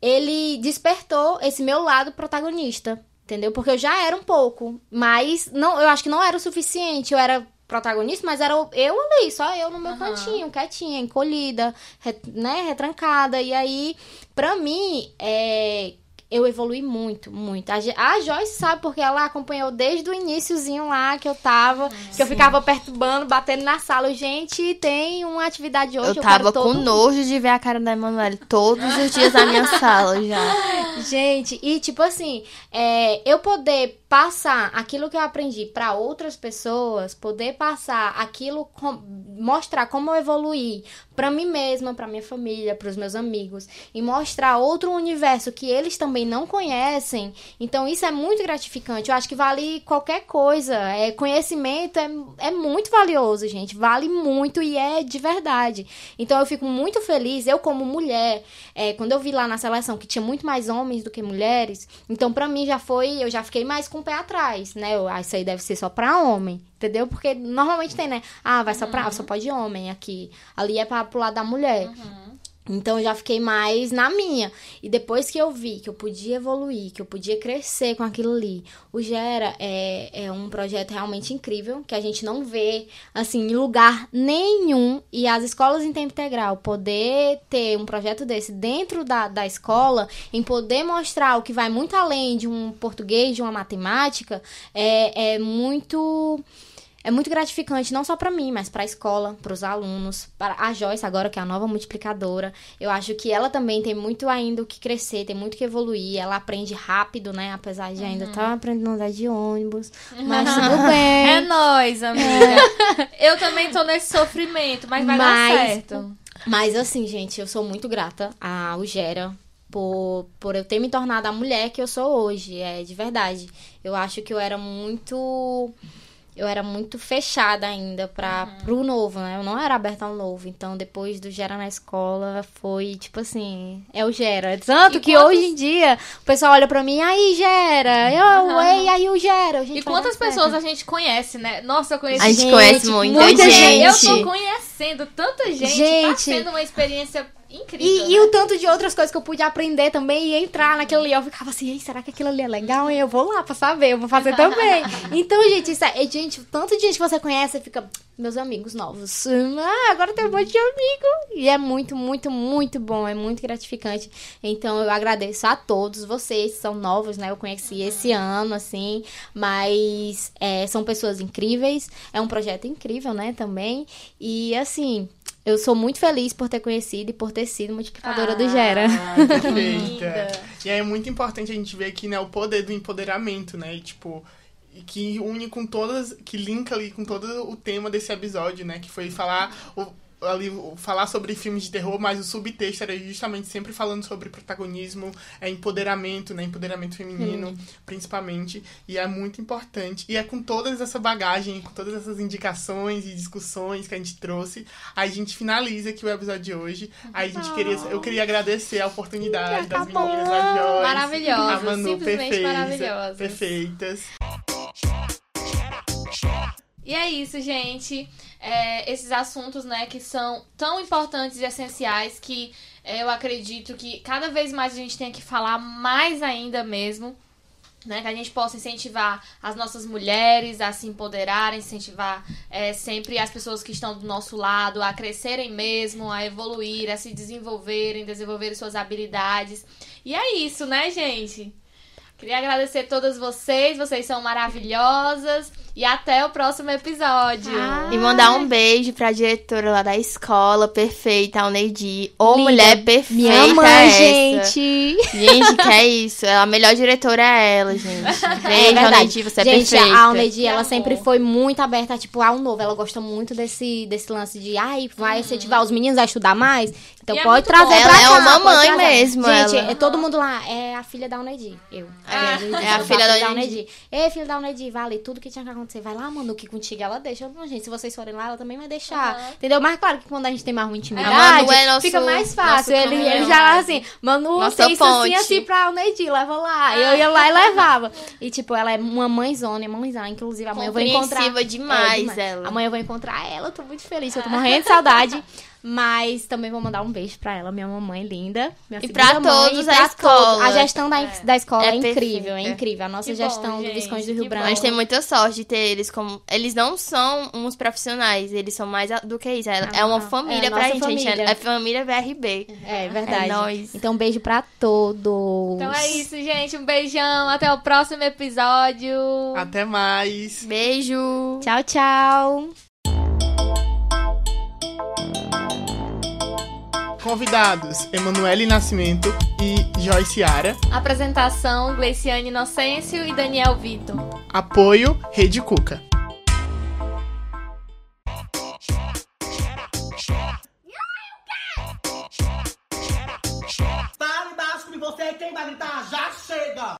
ele despertou esse meu lado protagonista. Entendeu? Porque eu já era um pouco, mas não, eu acho que não era o suficiente. Eu era protagonista, mas era eu ali, só eu no meu uhum. cantinho, quietinha, encolhida, né, retrancada. E aí, pra mim, é, eu evolui muito, muito. A, a Joyce sabe porque ela acompanhou desde o iníciozinho lá que eu tava, Sim. que eu ficava perturbando, batendo na sala. Gente, tem uma atividade hoje. Eu tava eu com nojo de ver a cara da Emanuele todos os dias na minha sala já. <laughs> Gente, e tipo assim, é, eu poder passar aquilo que eu aprendi para outras pessoas, poder passar aquilo, com, mostrar como eu evoluí para mim mesma, para minha família, para os meus amigos e mostrar outro universo que eles também não conhecem. Então isso é muito gratificante. Eu acho que vale qualquer coisa. É conhecimento é, é muito valioso, gente. Vale muito e é de verdade. Então eu fico muito feliz. Eu como mulher, é, quando eu vi lá na seleção que tinha muito mais homens do que mulheres, então para mim já foi, eu já fiquei mais com pé atrás, né? Eu, ah, isso aí deve ser só pra homem, entendeu? Porque normalmente tem, né? Ah, vai só pra. Só pode homem aqui. Ali é pra, pro lado da mulher. Uhum. Então eu já fiquei mais na minha. E depois que eu vi que eu podia evoluir, que eu podia crescer com aquilo ali, o Gera é, é um projeto realmente incrível, que a gente não vê assim em lugar nenhum. E as escolas em tempo integral poder ter um projeto desse dentro da, da escola, em poder mostrar o que vai muito além de um português, de uma matemática, é, é muito é muito gratificante não só para mim, mas para a escola, para os alunos, para a Joyce agora que é a nova multiplicadora. Eu acho que ela também tem muito ainda o que crescer, tem muito que evoluir. Ela aprende rápido, né? Apesar de ainda estar uhum. tá aprendendo a andar de ônibus, mas <laughs> tudo bem. É nóis, amiga. É. Eu também tô nesse sofrimento, mas vai mas, dar certo. Mas assim, gente, eu sou muito grata ao Gera por, por eu ter me tornado a mulher que eu sou hoje, é de verdade. Eu acho que eu era muito eu era muito fechada ainda para uhum. pro novo, né? Eu não era aberta ao novo. Então, depois do Gera na escola, foi tipo assim, é o Gera. Tanto e que quantos... hoje em dia, o pessoal olha para mim, aí Gera, eu, uhum. ei, aí o Gera. e quantas pessoas certo. a gente conhece, né? Nossa, eu conheço A gente, gente conhece muita, muita gente. gente. Eu tô conhecendo tanta gente, tá gente. tá sendo uma experiência Incrível. E, né? e, o tanto de outras coisas que eu pude aprender também e entrar naquilo ali. Eu ficava assim, será que aquilo ali é legal? E eu vou lá pra saber, eu vou fazer também. <laughs> então, gente, isso é, gente, o tanto de gente que você conhece, fica, meus amigos novos. Ah, agora tem um monte de amigo. E é muito, muito, muito bom, é muito gratificante. Então, eu agradeço a todos vocês, são novos, né? Eu conheci esse ano, assim, mas é, são pessoas incríveis. É um projeto incrível, né, também. E, assim, eu sou muito feliz por ter conhecido e por ter sido multiplicadora ah, do Gera. Perfeita. <laughs> e é muito importante a gente ver aqui, né, o poder do empoderamento, né? E, tipo, que une com todas, que linka ali com todo o tema desse episódio, né? Que foi falar o, ali falar sobre filmes de terror, mas o subtexto era justamente sempre falando sobre protagonismo, é, empoderamento, né? Empoderamento feminino, hum. principalmente. E é muito importante. E é com toda essa bagagem, com todas essas indicações e discussões que a gente trouxe, a gente finaliza aqui o episódio de hoje. Aí a gente oh. queria, eu queria agradecer a oportunidade das meninas, a Joyce, maravilhosa, a Manu, perfeitas, perfeitas. E é isso, gente. É, esses assuntos, né, que são tão importantes e essenciais que é, eu acredito que cada vez mais a gente tem que falar mais ainda mesmo. Né, que a gente possa incentivar as nossas mulheres a se empoderarem, incentivar é, sempre as pessoas que estão do nosso lado a crescerem mesmo, a evoluir, a se desenvolverem, desenvolverem suas habilidades. E é isso, né, gente? Queria agradecer a todas vocês, vocês são maravilhosas. E até o próximo episódio. Ah. E mandar um beijo pra diretora lá da escola, perfeita, a Neidi. Ou Linda. mulher perfeita. Minha mãe, essa. gente. Gente, que é isso. A melhor diretora é ela, gente. Beijo, é Alneidi, você é gente, perfeita. A Alneidi, ela sempre foi muito aberta, tipo, ao novo. Ela gosta muito desse, desse lance de, ai, vai uhum. incentivar os meninos a estudar mais. Então e pode é trazer bom. pra ela cá. é uma mãe mesmo. Gente, ela. é todo mundo lá. É a filha da Alneidi. Eu. É, é a filha da Alneidi. Ei, filha da Alneidi, vale tudo que tinha que acontecer. Vai lá, mano, que contigo ela deixa. Não, gente, se vocês forem lá, ela também vai deixar. Uhum. Entendeu? Mas claro que quando a gente tem mais uma intimidade, é nosso, fica mais fácil. Ele, ele já assim, Manu, Nossa tem isso assim, assim pra Alneidi, leva lá. Eu ia lá e levava. E, tipo, ela é uma mãezona, mãezona. Inclusive, amanhã eu vou encontrar. demais, é, demais ela. Amanhã eu vou encontrar ela, eu tô muito feliz, eu tô morrendo de saudade. <laughs> Mas também vou mandar um beijo pra ela, minha mamãe linda. Minha e pra mãe, todos e a pra escola. Todos. A gestão da, da escola é, É incrível, é incrível. A nossa Que bom, gestão do gente, Visconde do que Rio bom. Branco. A gente tem muita sorte de ter eles como. Eles não são uns profissionais, eles são mais a- do que isso. É, é uma Ah, família é a pra gente, a gente. família. É, é família VRB. É verdade. É nóis. Então, beijo pra todos. Então é isso, gente. Um beijão. Até o próximo episódio. Até mais. Beijo! Tchau, tchau. convidados Emanuele Nascimento e Joyce Ara. Apresentação: Gleiciane Inocêncio e Daniel Vitor. Apoio: Rede Cuca. Tá embaixo que você é quem vai gritar já chega.